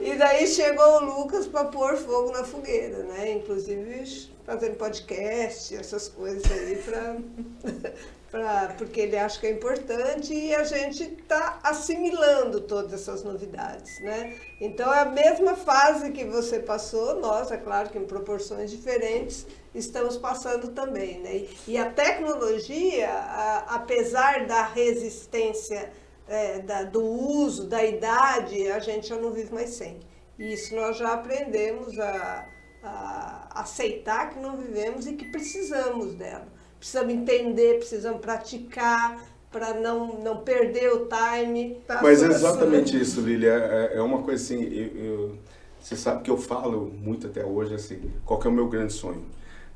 e daí chegou o Lucas para pôr fogo na fogueira, né? Inclusive fazendo podcast, essas coisas aí para pra, porque ele acha que é importante e a gente está assimilando todas essas novidades, né? Então é a mesma fase que você passou, nós, é claro que em proporções diferentes, estamos passando também, né? E a tecnologia, a, apesar da resistência é, da, do uso, da idade, a gente já não vive mais sem. Isso nós já aprendemos a, a aceitar que não vivemos e que precisamos dela precisamos entender, precisamos praticar para não, não perder o time. Tá Mas é exatamente isso, Lilia. É, é uma coisa assim, eu, eu, você sabe que eu falo muito até hoje assim, qual que é o meu grande sonho?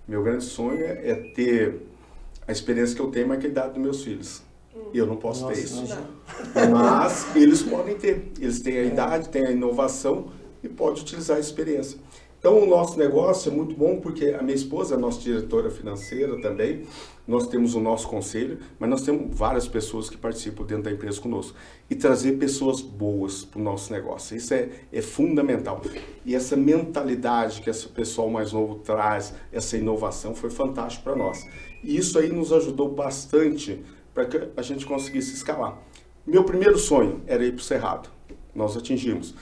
Meu grande sonho é, é ter a experiência que eu tenho, mas que a idade dos meus filhos. E eu não posso Nossa, ter isso. Não. Mas eles podem ter. Eles têm a é. idade, têm a inovação e podem utilizar a experiência. Então, o nosso negócio é muito bom porque a minha esposa é nossa diretora financeira também. Nós temos o nosso conselho, mas nós temos várias pessoas que participam dentro da empresa conosco. E trazer pessoas boas para o nosso negócio. Isso é, é fundamental. E essa mentalidade que esse pessoal mais novo traz, essa inovação, foi fantástico para nós. E isso aí nos ajudou bastante para que a gente conseguisse escalar. Meu primeiro sonho era ir para o Cerrado. Nós atingimos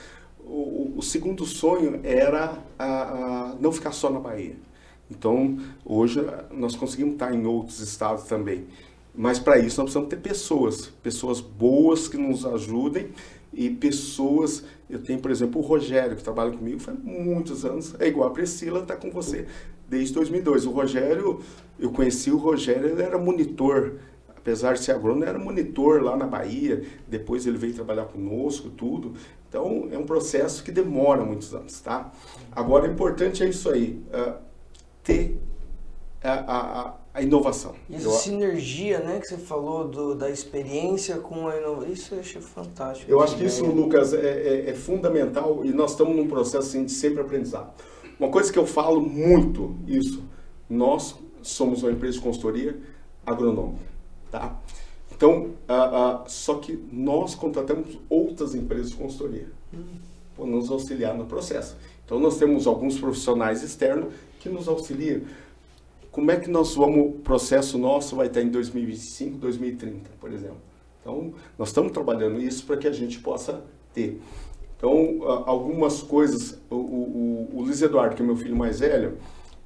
o, o segundo sonho era a, a não ficar só na Bahia. Então, hoje nós conseguimos estar em outros estados também. Mas para isso nós precisamos ter pessoas, pessoas boas que nos ajudem e pessoas. Eu tenho, por exemplo, o Rogério, que trabalha comigo faz muitos anos, é igual a Priscila, está com você desde 2002. O Rogério, eu conheci o Rogério, ele era monitor, apesar de ser agrônomo, era monitor lá na Bahia. Depois ele veio trabalhar conosco, tudo. Então, é um processo que demora muitos anos, tá? Agora, o importante é isso aí, uh, ter a, a, a inovação. E essa eu, sinergia, né, que você falou do, da experiência com a inovação, isso eu achei fantástico. Eu acho que isso, Lucas, é, é, é, fundamental e nós estamos num processo assim, de sempre aprendizado. Uma coisa que eu falo muito, isso, nós somos uma empresa de consultoria agronômica, tá? Então, só que nós contratamos outras empresas de consultoria para nos auxiliar no processo. Então, nós temos alguns profissionais externos que nos auxiliam. Como é que nós vamos, o processo nosso vai estar em 2025, 2030, por exemplo. Então, nós estamos trabalhando isso para que a gente possa ter. Então, algumas coisas, o, o, o Luiz Eduardo, que é meu filho mais velho,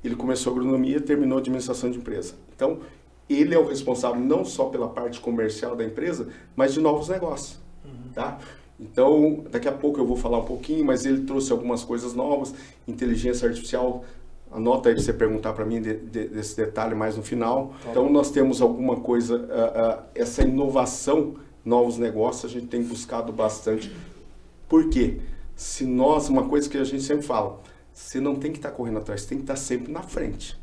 ele começou agronomia terminou administração de empresa. Então, ele é o responsável não só pela parte comercial da empresa, mas de novos negócios, uhum. tá? Então, daqui a pouco eu vou falar um pouquinho, mas ele trouxe algumas coisas novas, inteligência artificial, anota aí para você perguntar para mim de, de, desse detalhe mais no final. Tá então, nós temos alguma coisa, uh, uh, essa inovação, novos negócios, a gente tem buscado bastante. Por quê? Se nós, uma coisa que a gente sempre fala, você não tem que estar tá correndo atrás, você tem que estar tá sempre na frente.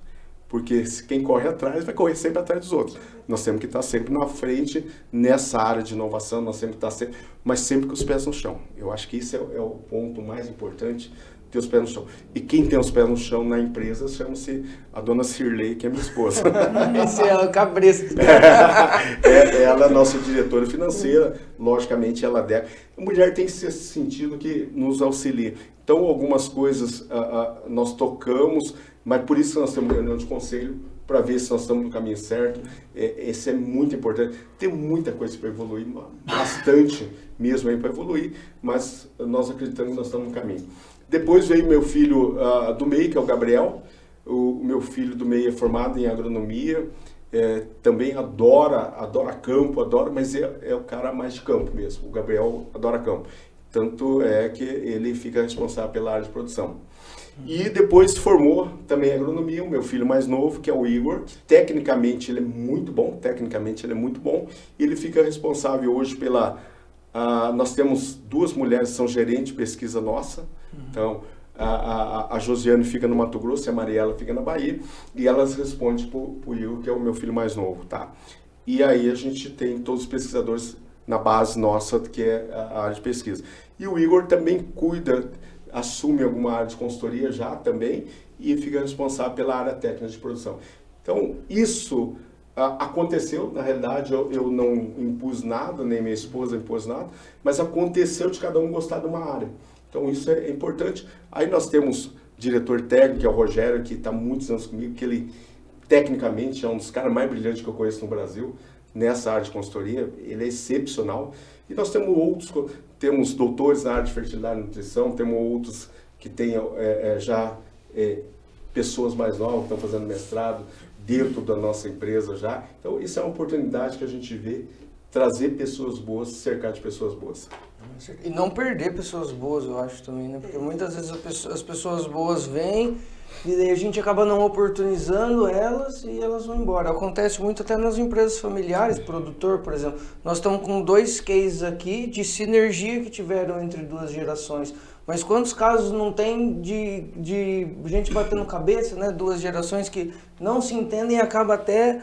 Porque quem corre atrás vai correr sempre atrás dos outros. Nós temos que estar sempre na frente nessa área de inovação, nós temos que estar sempre, mas sempre com os pés no chão. Eu acho que isso é, é o ponto mais importante ter os pés no chão. E quem tem os pés no chão na empresa chama-se a dona Cirlei, que é minha esposa. Esse é o cabresto. é, ela é a nossa diretora financeira, logicamente ela deve. A mulher tem esse sentido que nos auxilia. Então, algumas coisas uh, uh, nós tocamos, mas por isso nós temos reunião de conselho para ver se nós estamos no caminho certo. É, esse é muito importante. Tem muita coisa para evoluir, bastante mesmo para evoluir, mas nós acreditamos que nós estamos no caminho. Depois veio meu filho uh, do meio, que é o Gabriel. O meu filho do meio é formado em agronomia, é, também adora, adora campo, adora, mas é, é o cara mais de campo mesmo. O Gabriel adora campo. Tanto é que ele fica responsável pela área de produção. E depois formou também agronomia, o meu filho mais novo, que é o Igor. Tecnicamente ele é muito bom, tecnicamente ele é muito bom. Ele fica responsável hoje pela... Uh, nós temos duas mulheres que são gerentes de pesquisa nossa. Uhum. Então, a, a, a, Josiane fica no Mato Grosso e a Mariela fica na Bahia. E elas respondem para o Igor, que é o meu filho mais novo, tá? E aí a gente tem todos os pesquisadores na base nossa, que é a área de pesquisa. E o Igor também cuida assume alguma área de consultoria já também e fica responsável pela área técnica de produção. Então, isso aconteceu, na realidade eu, eu, não impus nada, nem minha esposa impôs nada, mas aconteceu de cada um gostar de uma área. Então, isso é importante. Aí nós temos diretor técnico, que é o Rogério, que está muitos anos comigo, que ele tecnicamente é um dos caras mais brilhantes que eu conheço no Brasil, nessa área de consultoria, ele é excepcional. E nós temos outros, temos doutores na área de fertilidade e nutrição, temos outros que têm é, é, já é, pessoas mais novas que estão fazendo mestrado dentro da nossa empresa já. Então, isso é uma oportunidade que a gente vê, trazer pessoas boas, cercar de pessoas boas. E não perder pessoas boas, eu acho também, né? Porque muitas vezes as pessoas boas vêm e daí a gente acaba não oportunizando elas e elas vão embora. Acontece muito até nas empresas familiares, produtor, por exemplo. Nós estamos com dois cases aqui de sinergia que tiveram entre duas gerações. Mas quantos casos não tem de, de gente batendo cabeça, né? Duas gerações que não se entendem e acaba até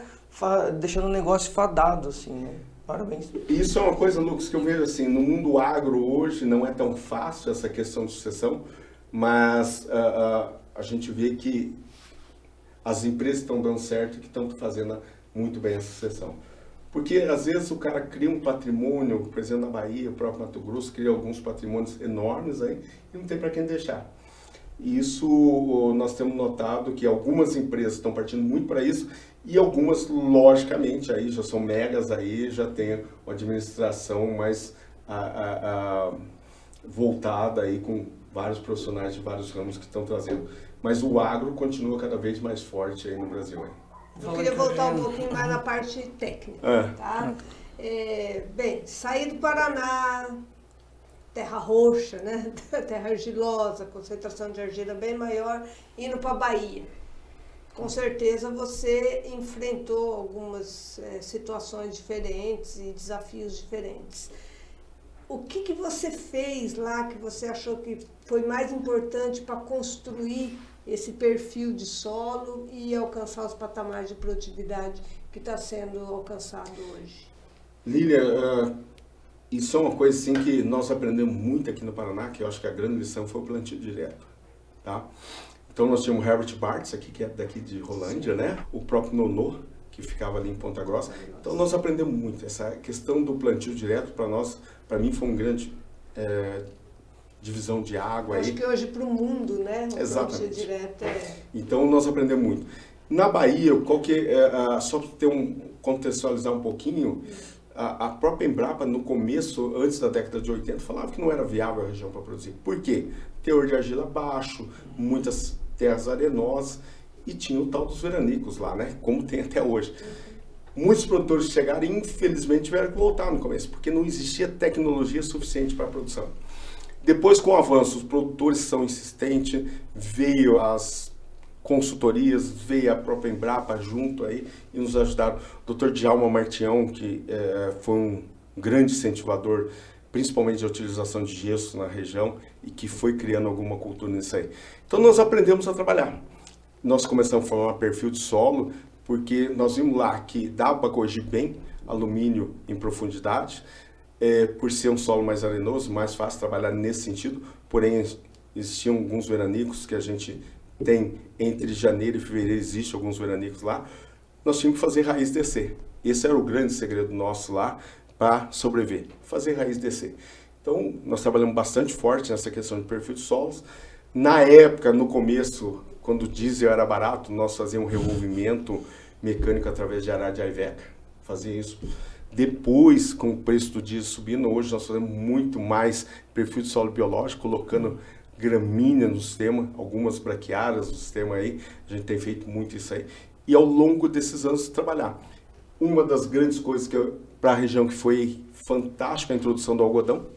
deixando o negócio fadado, assim, né? Parabéns. Isso é uma coisa, Lucas, que eu vejo assim, no mundo agro hoje não é tão fácil essa questão de sucessão, mas uh, uh, a gente vê que as empresas estão dando certo e que estão fazendo muito bem essa sucessão. Porque às vezes o cara cria um patrimônio, por exemplo, na Bahia, o próprio Mato Grosso cria alguns patrimônios enormes aí e não tem para quem deixar. Isso nós temos notado que algumas empresas estão partindo muito para isso e algumas, logicamente, aí já são megas aí, já tem uma administração mais a, a, a, voltada aí com vários profissionais de vários ramos que estão trazendo. Mas o agro continua cada vez mais forte aí no Brasil. Hein? Eu queria voltar um pouquinho mais na parte técnica. É. Tá? É, bem, sair do Paraná, terra roxa, né? terra argilosa, concentração de argila bem maior, indo para a Bahia. Com certeza você enfrentou algumas é, situações diferentes e desafios diferentes o que, que você fez lá que você achou que foi mais importante para construir esse perfil de solo e alcançar os patamares de produtividade que está sendo alcançado hoje? Lília, uh, isso é uma coisa assim que nós aprendemos muito aqui no Paraná, que eu acho que a grande lição foi o plantio direto. Tá? Então nós tínhamos Herbert Bartz aqui, que é daqui de Rolândia, né? O próprio Nonô, que ficava ali em Ponta Grossa. Então nós aprendemos muito. Essa questão do plantio direto para nós para mim foi um grande é, divisão de água. Acho aí. que hoje para o mundo, né? O Exatamente. Direto é... Então nós aprendemos muito. Na Bahia, qual que, é, só para ter um contextualizar um pouquinho, a, a, própria Embrapa no começo, antes da década de 80, falava que não era viável a região para produzir. Por quê? Teor de argila baixo, muitas terras arenosas e tinha o tal dos veranicos lá, né? Como tem até hoje. Muitos produtores chegaram e infelizmente tiveram que voltar no começo, porque não existia tecnologia suficiente para a produção. Depois, com o avanço, os produtores são insistentes, veio as consultorias, veio a própria Embrapa junto aí e nos ajudaram. O Dr. Djalma Martião, que é, foi um grande incentivador, principalmente de utilização de gesso na região e que foi criando alguma cultura nisso aí. Então nós aprendemos a trabalhar. Nós começamos a formar perfil de solo, porque nós vimos lá que dá para corrigir bem alumínio em profundidade, é, por ser um solo mais arenoso, mais fácil trabalhar nesse sentido, porém existiam alguns veranicos que a gente tem entre janeiro e fevereiro, existe alguns veranicos lá, nós tínhamos que fazer raiz descer. Esse era o grande segredo nosso lá para sobreviver, fazer raiz descer. Então, nós trabalhamos bastante forte nessa questão de perfil de solos. Na época, no começo, quando o diesel era barato, nós fazíamos um revolvimento mecânico através de arara de Aiveca. Fazia isso. Depois, com o preço do diesel subindo, hoje nós fazemos muito mais perfil de solo biológico, colocando gramínea no sistema, algumas braquiárias no sistema aí. A gente tem feito muito isso aí. E ao longo desses anos trabalhar. Uma das grandes coisas que para a região que foi fantástica a introdução do algodão.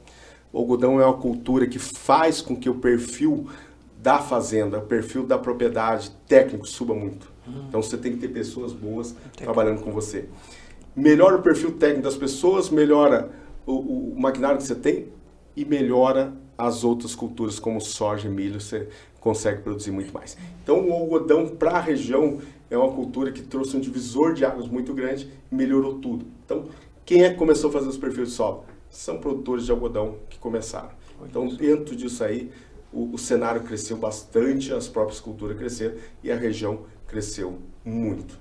O algodão é uma cultura que faz com que o perfil da fazenda, o perfil da propriedade técnico suba muito. Uhum. Então você tem que ter pessoas boas técnico. trabalhando com você. Melhora o perfil técnico das pessoas, melhora o, o maquinário que você tem e melhora as outras culturas como soja e milho, você consegue produzir muito mais. Então o algodão para a região é uma cultura que trouxe um divisor de águas muito grande e melhorou tudo. Então, quem é que começou a fazer os perfis de solo? São produtores de algodão que começaram. Então, dentro disso aí, o, o cenário cresceu bastante, as próprias culturas cresceram e a região cresceu muito.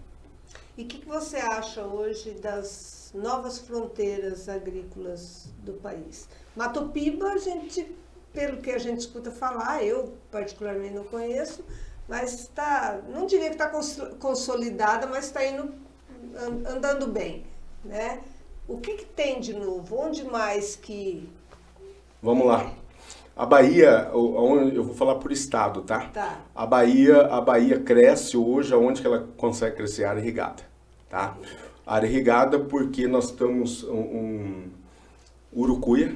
E o que, que, você acha hoje das novas fronteiras agrícolas do país? Mato Piba, a gente, pelo que a gente escuta falar, eu particularmente não conheço, mas está, não diria que está consolidada, mas está indo andando bem, né? O que, que tem de novo? Onde mais que... Vamos lá. A Bahia, eu vou falar por estado, tá? Tá. A Bahia, a Bahia cresce hoje aonde que ela consegue crescer? A área irrigada, tá? A área irrigada porque nós temos um, um urucuia,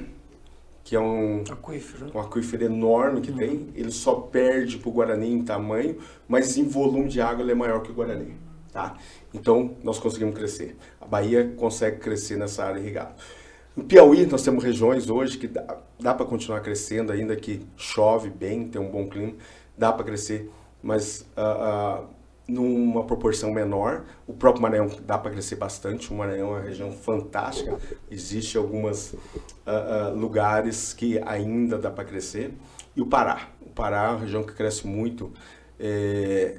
que é um aquífero, um aquífero enorme que uhum. tem. Ele só perde para o Guarani em tamanho, mas em volume de água ele é maior que o Guarani, tá? Então nós conseguimos crescer. A Bahia consegue crescer nessa área irrigada. No Piauí, nós temos regiões hoje que dá, dá para continuar crescendo, ainda que chove bem, tem um bom clima, dá para crescer, mas uh, uh, numa proporção menor. O próprio Maranhão dá para crescer bastante, o Maranhão é uma região fantástica, existe alguns uh, lugares que ainda dá para crescer. E o Pará, o Pará é uma região que cresce muito, é,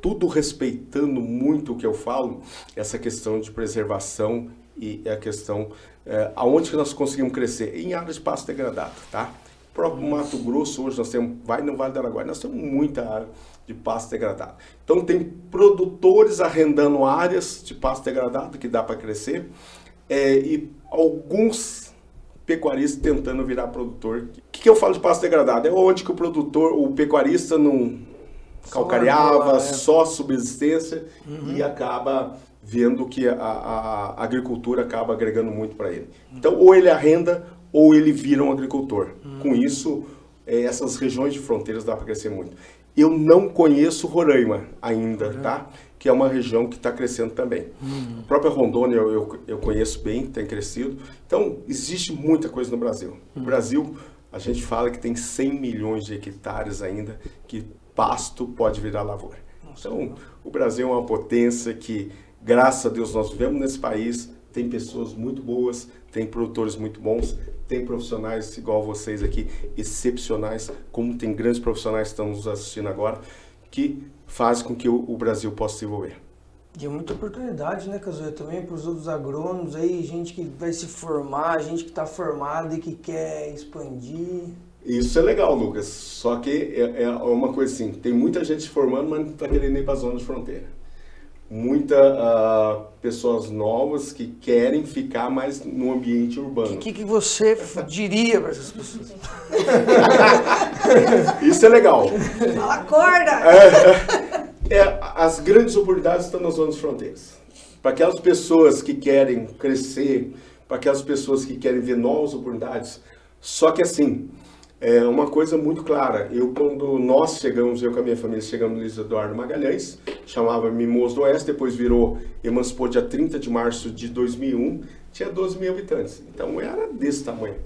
tudo respeitando muito o que eu falo, essa questão de preservação e a questão é, aonde que nós conseguimos crescer? Em áreas de pasto degradado, tá? O próprio Mato Grosso, hoje nós temos, vai no Vale do Araguaia, nós temos muita área de pasto degradado. Então tem produtores arrendando áreas de pasto degradado que dá para crescer é, e alguns pecuaristas tentando virar produtor. O que, que, eu falo de pasto degradado? É onde que o produtor, o pecuarista não calcareava, só, é. só subsistência uhum. e acaba vendo que a, a, agricultura acaba agregando muito para ele. Então, ou ele arrenda ou ele vira um agricultor. Com isso, é, essas regiões de fronteiras dá para crescer muito. Eu não conheço Roraima ainda, tá? Que é uma região que está crescendo também. Uhum. A própria Rondônia eu, eu, eu, conheço bem, tem crescido. Então, existe muita coisa no Brasil. O Brasil, a gente fala que tem 100 milhões de hectares ainda que pasto pode virar lavoura. Então, o Brasil é uma potência que Graças a Deus nós vivemos nesse país, tem pessoas muito boas, tem produtores muito bons, tem profissionais igual vocês aqui, excepcionais, como tem grandes profissionais que estão nos assistindo agora, que fazem com que o, Brasil possa se desenvolver. E é muita oportunidade, né, Cazuê? Também para os outros agrônomos aí, gente que vai se formar, gente que está formada e que quer expandir. Isso é legal, Lucas. Só que é, é uma coisa assim, tem muita gente se formando, mas não está querendo ir para a zona de fronteira muita uh, pessoas novas que querem ficar mais no ambiente urbano. O que, que, você diria para essas pessoas? Isso é legal. Fala, acorda! É, é, é, as grandes oportunidades estão nas zonas fronteiras. Para aquelas pessoas que querem crescer, para aquelas pessoas que querem ver novas oportunidades. Só que assim, é uma coisa muito clara. Eu, quando nós chegamos, eu com a minha família, chegamos no Luiz Eduardo Magalhães, chamava Mimoso do Oeste, depois virou, emancipou dia 30 de março de 2001, tinha 12 mil habitantes. Então era desse tamanho.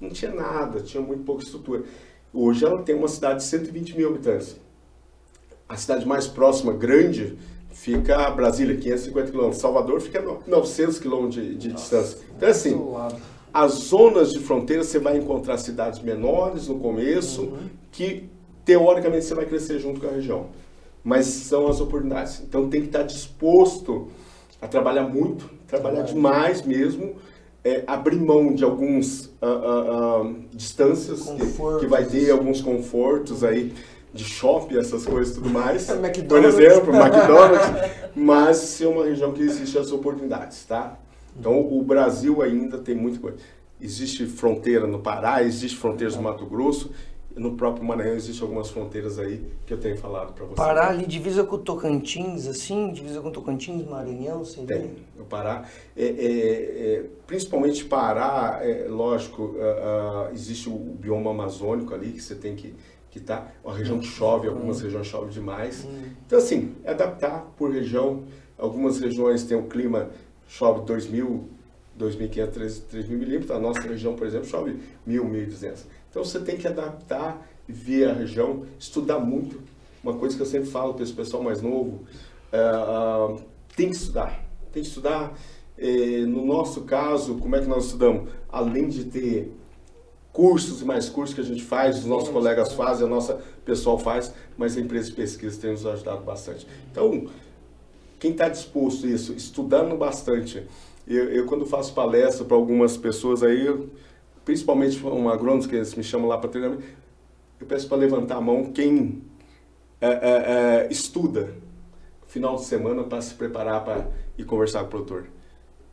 Não tinha nada, tinha muito pouca estrutura. Hoje ela tem uma cidade de 120 mil habitantes. A cidade mais próxima, grande, fica Brasília, 550 quilômetros. Salvador fica a 900 quilômetros de, de distância. Então, assim, As zonas de fronteira você vai encontrar cidades menores no começo, uhum. que teoricamente você vai crescer junto com a região. Mas são as oportunidades. Então tem que estar disposto a trabalhar muito, trabalhar demais mesmo, é, abrir mão de alguns uh, uh, uh, distâncias que, que, vai ter alguns confortos aí de shopping, essas coisas e tudo mais. Por exemplo, McDonald's, mas ser uma região que existe as oportunidades, tá? Então o Brasil ainda tem muita coisa. Existe fronteira no Pará, existe fronteiras no Mato Grosso, no próprio Maranhão existem algumas fronteiras aí que eu tenho falado para você. Pará ali divisa com Tocantins, assim, divisa com Tocantins, Maranhão, sei Tem, o Pará, é, é, é, principalmente Pará, é, lógico, uh, uh, existe o bioma amazônico ali que você tem que que tá, uma região que chove, algumas hum. regiões chove demais. Hum. Então assim, adaptar por região. Algumas regiões têm o clima chove 2.000, 2.500, 3.000 milímetros. A nossa região, por exemplo, chove 1.000, 1.200. Então você tem que adaptar, ver a região, estudar muito. Uma coisa que eu sempre falo para esse pessoal mais novo, uh, tem que estudar. Tem que estudar. Eh, no nosso caso, como é que nós estudamos? Além de ter cursos e mais cursos que a gente faz, os nossos colegas fazem, a nossa pessoal faz, mas a empresa de pesquisa tem nos ajudado bastante. Então, quem está disposto a isso, estudando bastante, eu, eu quando faço palestra para algumas pessoas aí, eu, principalmente um agrônomo que eles me chamam lá para treinamento, eu peço para levantar a mão quem é, é, é, estuda final de semana para se preparar para ir conversar com o produtor.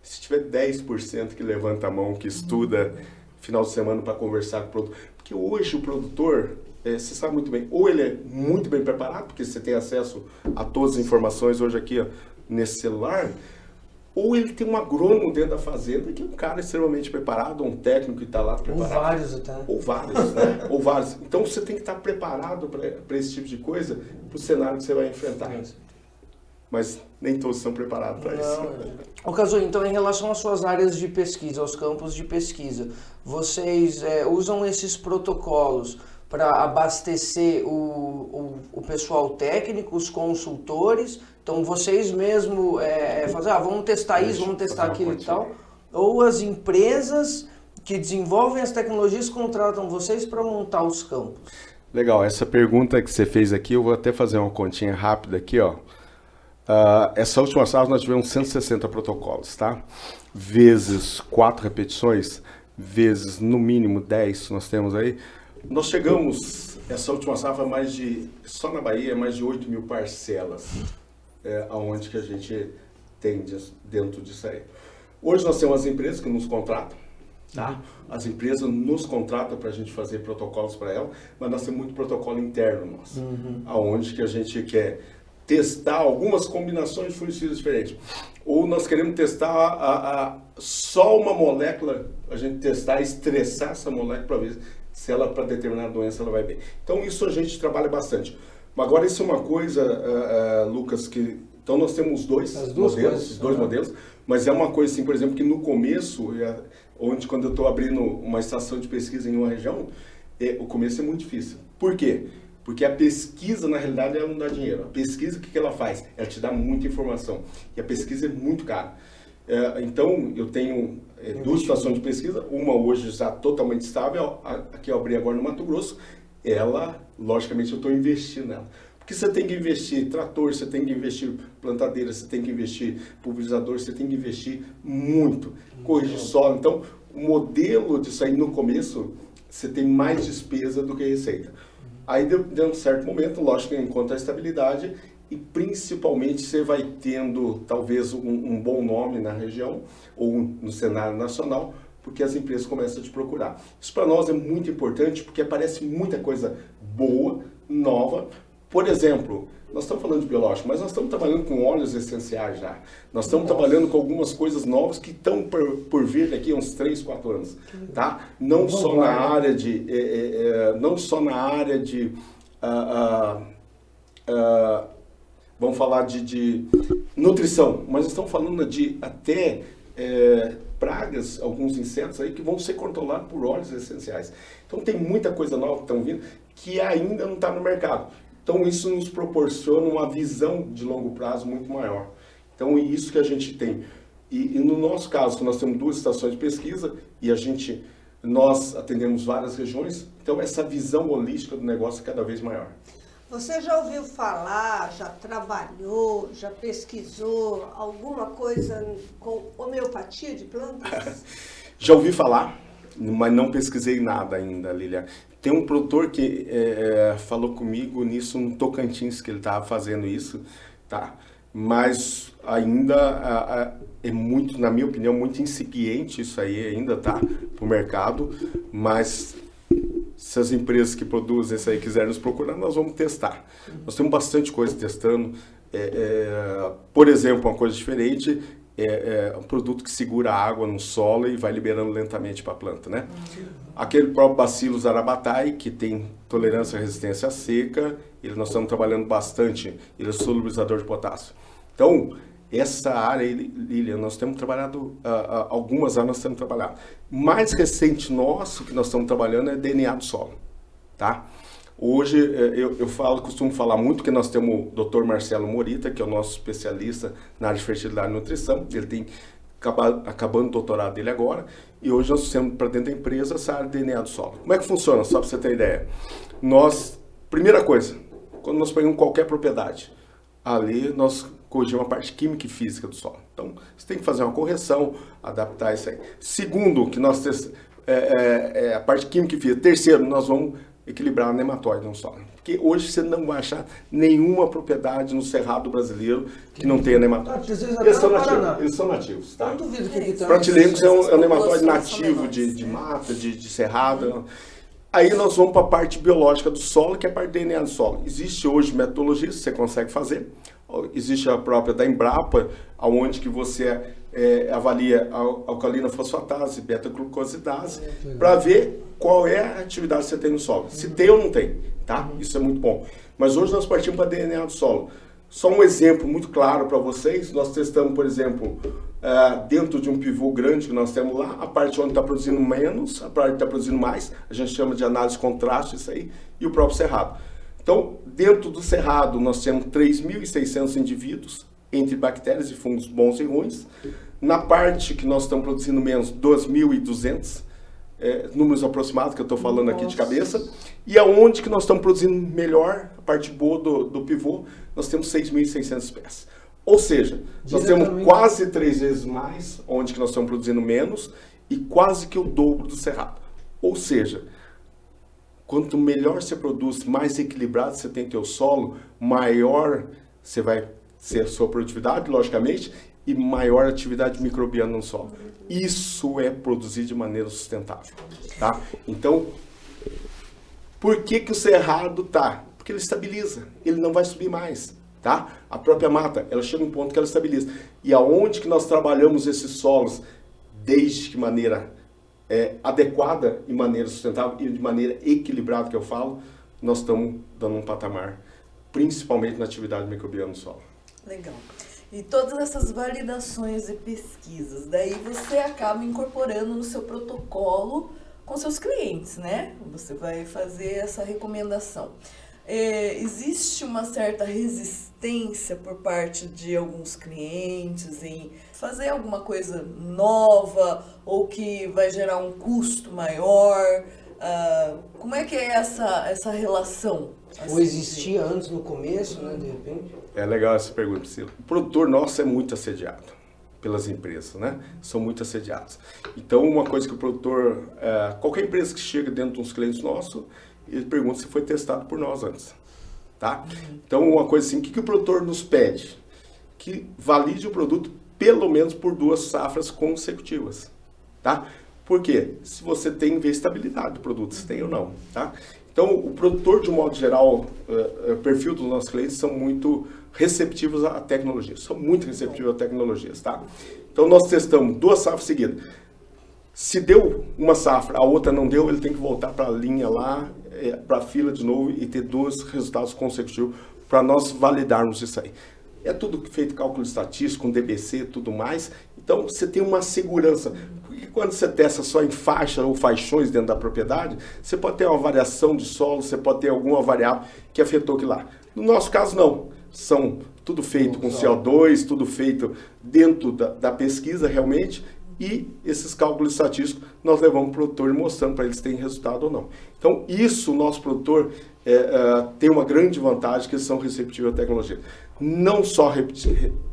Se tiver 10% que levanta a mão, que estuda final de semana para conversar com o produtor. Porque hoje o produtor, é, você sabe muito bem, ou ele é muito bem preparado, porque você tem acesso a todas as informações hoje aqui ó, nesse celular, ou ele tem um agrônomo dentro da fazenda que é um cara extremamente preparado, um técnico que está lá preparado. Ou vários até. Ou vários, né? ou vários. Então você tem que estar preparado para esse tipo de coisa, para o cenário que você vai enfrentar. Mas nem todos estão preparados para isso. O caso, então, em relação às suas áreas de pesquisa, aos campos de pesquisa, vocês é, usam esses protocolos para abastecer o, o, o, pessoal técnico, os consultores. Então vocês mesmo é, é fazer, ah, vamos testar isso, vamos testar aquilo e tal. Ou as empresas que desenvolvem as tecnologias contratam vocês para montar os campos. Legal, essa pergunta que você fez aqui, eu vou até fazer uma continha rápida aqui, ó. Uh, essa última sala nós tivemos 160 protocolos, tá? Vezes quatro repetições, vezes no mínimo 10 nós temos aí, nós chegamos, essa última safra, mais de, só na Bahia, mais de 8 mil parcelas, é, aonde que a gente tem dentro disso aí. Hoje nós temos as empresas que nos contratam, tá? As empresas nos contratam para a gente fazer protocolos para elas, mas nós temos muito protocolo interno nosso, uhum. aonde que a gente quer testar algumas combinações de fungicidas diferentes. Ou nós queremos testar a, a, só uma molécula, a gente testar, estressar essa molécula para ver se ela para determinada doença ela vai bem. Então isso a gente trabalha bastante. Agora isso é uma coisa, uh, uh, Lucas, que então nós temos dois modelos, coisas, dois modelos, mas é uma coisa assim, por exemplo, que no começo, onde quando eu estou abrindo uma estação de pesquisa em uma região, é, o começo é muito difícil. Por quê? Porque a pesquisa, na realidade, ela não dá dinheiro. A pesquisa, o que, que ela faz? Ela te dá muita informação. E a pesquisa é muito cara. É, então, eu tenho é, duas situações de pesquisa. Uma hoje está totalmente estável, a, a que eu abri agora no Mato Grosso. Ela, logicamente, eu estou investindo nela. Porque você tem que investir trator, você tem que investir plantadeira, você tem que investir pulverizador, você tem que investir muito. Corrigir solo. Então, o modelo disso aí no começo, você tem mais despesa do que receita. Aí, de, de um certo momento, lógico que encontra a estabilidade e principalmente você vai tendo talvez um, um, bom nome na região ou no cenário nacional, porque as empresas começam a te procurar. Isso para nós é muito importante porque aparece muita coisa boa, nova. Por exemplo, nós estamos falando de biológico, mas nós estamos trabalhando com óleos essenciais já. Nós estamos Nossa. trabalhando com algumas coisas novas que estão por, por vir daqui a uns 3, 4 anos, tá? Não só na área de, é, é, é, não só na área de, uh, uh, uh, vamos falar de, de, nutrição, mas estamos falando de até é, pragas, alguns insetos aí que vão ser controlados por óleos essenciais. Então tem muita coisa nova que estão vindo que ainda não está no mercado. Então isso nos proporciona uma visão de longo prazo muito maior. Então é isso que a gente tem. E, e, no nosso caso, nós temos duas estações de pesquisa e a gente, nós atendemos várias regiões, então essa visão holística do negócio é cada vez maior. Você já ouviu falar, já trabalhou, já pesquisou alguma coisa com homeopatia de plantas? já ouvi falar, mas não pesquisei nada ainda, Lilia. Tem um produtor que é, falou comigo nisso no Tocantins, que ele estava fazendo isso, tá? Mas ainda a, a, é muito, na minha opinião, muito incipiente isso aí ainda, tá? Para o mercado, mas se as empresas que produzem isso aí quiserem nos procurar, nós vamos testar. Nós temos bastante coisa testando. É, é, por exemplo, uma coisa diferente é, é, um produto que segura a água no solo e vai liberando lentamente para a planta, né? Aquele próprio Bacillus arabatai, que tem tolerância à resistência à seca, ele nós estamos trabalhando bastante, ele é solubilizador de potássio. Então, essa área, Lilian, nós temos trabalhado, uh, uh, algumas áreas nós temos trabalhado. Mais recente nosso que nós estamos trabalhando é DNA do solo, tá? Hoje eh, eu, eu falo, costumo falar muito que nós temos o Dr. Marcelo Morita, que é o nosso especialista na área de fertilidade e nutrição. Ele tem acabando o doutorado dele agora, e hoje nós temos para dentro da empresa essa área de DNA do solo. Como é que funciona, só para você ter ideia? Nós, primeira coisa, quando nós pegamos qualquer propriedade, ali nós corrigir uma parte química e física do solo. Então, você tem que fazer uma correção, adaptar isso aí. Segundo, que nós é, é, é, a parte química e física. Terceiro, nós vamos equilibrar a nematóide no solo. Porque hoje você não vai achar nenhuma propriedade no cerrado brasileiro que não tenha nematóide. Eles são, nativos, eles são nativos, tá? Não duvido que aqui Pratilengos é um, é um nematóide nativo de, de mata, de, de cerrado. Aí nós vamos para a parte biológica do solo, que é a parte DNA do solo. Existe hoje metodologia, você consegue fazer existe a própria da Embrapa, aonde que você é, avalia a alcalina fosfatase, beta-glucosidase, para ver qual é a atividade que você tem no solo. Se tem ou não tem, tá? Isso é muito bom. Mas hoje nós partimos para DNA do solo. Só um exemplo muito claro para vocês, nós testamos, por exemplo, uh, dentro de um pivô grande que nós temos lá, a parte onde está produzindo menos, a parte que está produzindo mais, a gente chama de análise contraste isso aí, e o próprio cerrado. Então, dentro do cerrado, nós temos 3.600 indivíduos, entre bactérias e fungos bons e ruins. Na parte que nós estamos produzindo menos, 2.200, é, números aproximados que eu estou falando Nossa. aqui de cabeça. E aonde que nós estamos produzindo melhor, a parte boa do, do pivô, nós temos 6.600 espécies. Ou seja, nós temos quase três vezes mais, onde que nós estamos produzindo menos, e quase que o dobro do cerrado. Ou seja, Quanto melhor você produz, mais equilibrado você tem teu solo, maior você vai ser a sua produtividade, logicamente, e maior atividade microbiana no solo. Isso é produzir de maneira sustentável, tá? Então, por que que o cerrado tá? Porque ele estabiliza, ele não vai subir mais, tá? A própria mata, ela chega um ponto que ela estabiliza. E aonde que nós trabalhamos esses solos? Desde que maneira é, adequada e maneira sustentável e de maneira equilibrada que eu falo, nós estamos dando um patamar, principalmente na atividade microbiana no solo. Legal. E todas essas validações e pesquisas, daí você acaba incorporando no seu protocolo com seus clientes, né? Você vai fazer essa recomendação. É, existe uma certa resistência por parte de alguns clientes em fazer alguma coisa nova ou que vai gerar um custo maior? Uh, como é que é essa, essa relação? Assim, ou existia de... antes no começo, né, de repente? É legal essa pergunta, Priscila. O produtor nosso é muito assediado pelas empresas, né? São muito assediados. Então, uma coisa que o produtor, é, qualquer empresa que chega dentro de uns clientes nossos, ele pergunta se foi testado por nós antes. Tá? Então, uma coisa assim, o que, que o produtor nos pede? Que valide o produto pelo menos por duas safras consecutivas. Tá? Por quê? Se você tem ver estabilidade do produto, se tem ou não. Tá? Então, o produtor, de modo geral, o perfil dos nossos clientes são muito receptivos à tecnologia. São muito receptivos a tecnologias, tá? Então, nós testamos duas safras seguidas. Se deu uma safra, a outra não deu, ele tem que voltar para a linha lá, é, para a fila de novo e ter dois resultados consecutivos para nós validarmos isso aí. É tudo feito cálculo estatístico, com DBC tudo mais. Então você tem uma segurança. Porque quando você testa só em faixa ou faixões dentro da propriedade, você pode ter uma variação de solo, você pode ter alguma variável que afetou aquilo lá. No nosso caso, não. São tudo feito com CO2, tudo feito dentro da, da pesquisa realmente, e esses cálculos estatísticos nós levamos para o produtor mostrando para eles se tem resultado ou não. Então, isso o nosso produtor é, é, tem uma grande vantagem que eles são receptivos à tecnologia. Não só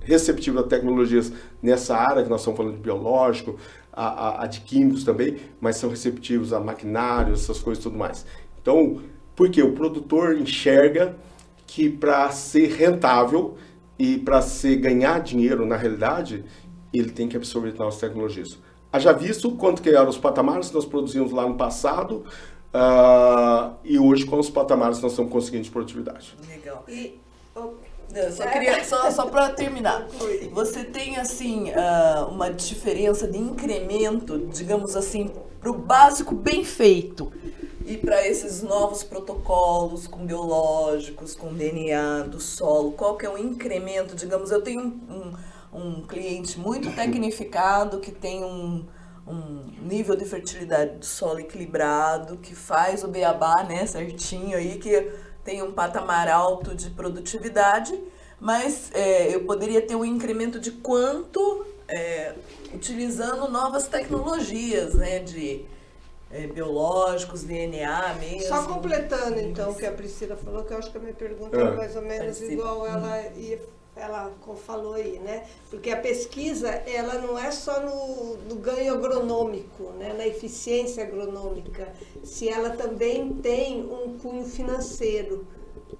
receptivos a tecnologias nessa área que nós estamos falando de biológico, a, a, a de químicos também, mas são receptivos a maquinários, essas coisas e tudo mais. Então, porque o produtor enxerga que para ser rentável e para se ganhar dinheiro na realidade, ele tem que absorver novas tecnologias. Haja visto quanto que eram os patamares que nós produzimos lá no passado uh, e hoje com os patamares nós estamos conseguindo de produtividade. Legal. E, eu só queria, só, só para terminar, você tem assim uh, uma diferença de incremento, digamos assim, para o básico bem feito e para esses novos protocolos com biológicos, com DNA do solo, qual que é o incremento? Digamos, eu tenho um, um, um cliente muito tecnificado que tem um, um nível de fertilidade do solo equilibrado, que faz o beabá, né, certinho aí, que tem um patamar alto de produtividade, mas é, eu poderia ter um incremento de quanto é, utilizando novas tecnologias, né, de é, biológicos, DNA mesmo. Só completando então o que a Priscila falou, que eu acho que a minha pergunta é mais ou menos igual ela ia, ela falou aí, né? Porque a pesquisa, ela não é só no, no ganho agronômico, né? na eficiência agronômica, se ela também tem um cunho financeiro.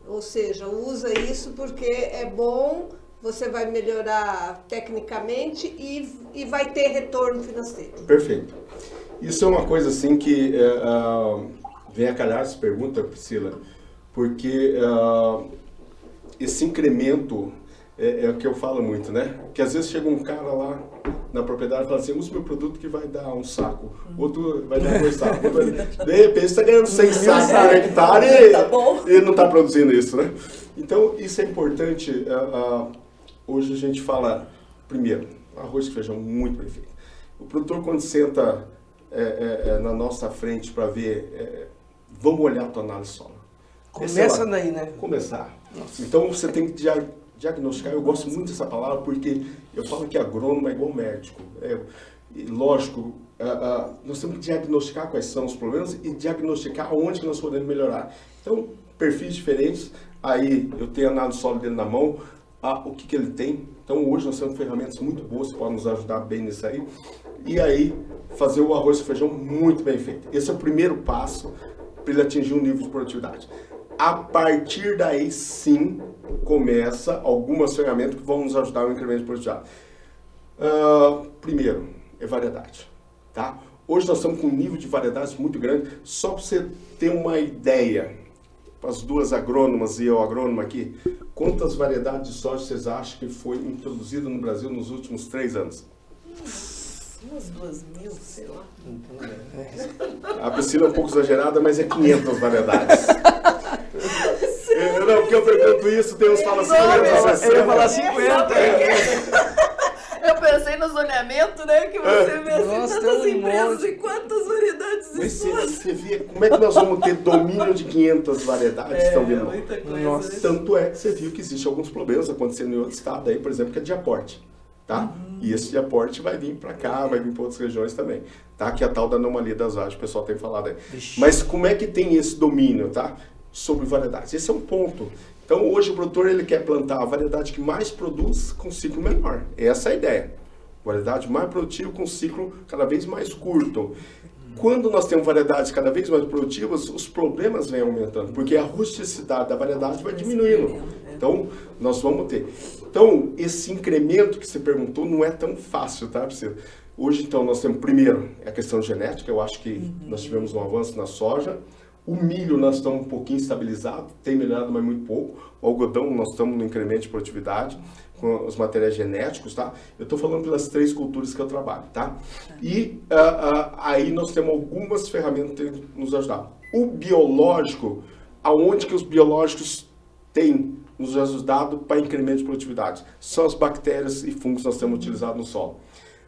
Ou seja, usa isso porque é bom, você vai melhorar tecnicamente e, e vai ter retorno financeiro. Perfeito. Isso é uma coisa assim que uh, vem a calhar essa pergunta, Priscila, porque uh, esse incremento é, é, o que eu falo muito, né? Que às vezes chega um cara lá na propriedade e fala assim, usa meu produto que vai dar um saco, outro vai dar dois sacos. de repente você está ganhando 100 sacos por hectare e, tá e não está produzindo isso, né? Então isso é importante. Uh, hoje a gente fala, primeiro, arroz e feijão muito bem feito. O produtor quando senta é, é, é, na nossa frente para ver, vamos olhar a tua análise solo. Começa daí, né? Começar. Nossa. Então você tem que diagnosticar. Eu gosto muito dessa palavra porque eu falo que agrônomo é igual médico. É, lógico, nós temos que diagnosticar quais são os problemas e diagnosticar onde nós podemos melhorar. Então, perfis diferentes, aí eu tenho a análise solo dele na mão, o que, que ele tem. Então, hoje nós temos ferramentas muito boas que podem nos ajudar bem nisso aí. E aí, fazer o arroz e feijão muito bem feito. Esse é o primeiro passo para ele atingir um nível de produtividade. A partir daí, sim, começa algumas ferramentas que vão nos ajudar no incremento de produtividade. Uh, primeiro, é variedade. Tá? Hoje nós estamos com um nível de variedade muito grande. Só para você ter uma ideia, para as duas agrônomas e eu agrônomo aqui, quantas variedades de soja vocês acham que foi introduzido no Brasil nos últimos três anos? Umas duas mil, sei lá. A Priscila é um pouco exagerada, mas é 500 variedades. eu, não, porque eu pergunto isso, que falam assim, eu ia falar 50. Eu pensei no zoneamento, né? Que você é. vê assim, Nossa, tantas empresas um e quantas variedades Mas você, você vê como é que nós vamos ter domínio de 500 variedades? É, estão vendo? Muita coisa. Nossa. Tanto é que você viu que existem alguns problemas acontecendo em outro estado aí, por exemplo, que é de aporte tá? Uhum. E esse aporte vai vir para cá, vai vir para outras regiões também, tá? Que é a tal da anomalia das áreas, o pessoal tem falado aí. Ixi. Mas como é que tem esse domínio, tá? Sobre variedades. Esse é um ponto. Então, hoje o produtor ele quer plantar a variedade que mais produz com ciclo menor. Essa é a ideia. Variedade mais produtiva com ciclo cada vez mais curto. Quando nós temos variedades cada vez mais produtivas, os problemas vêm aumentando, porque a rusticidade da variedade vai diminuindo. Então, nós vamos ter. Então, esse incremento que você perguntou não é tão fácil, tá, Priscila? Hoje, então, nós temos, primeiro, a questão genética, eu acho que nós tivemos um avanço na soja. O milho, nós estamos um pouquinho estabilizado, tem melhorado, mas muito pouco. O algodão, nós estamos no incremento de produtividade com os materiais genéticos, tá? Eu estou falando pelas três culturas que eu trabalho, tá? E uh, uh, aí nós temos algumas ferramentas que nos ajudar. O biológico, aonde que os biológicos têm nos ajudado para incremento de produtividade. São as bactérias e fungos que nós temos utilizado no solo.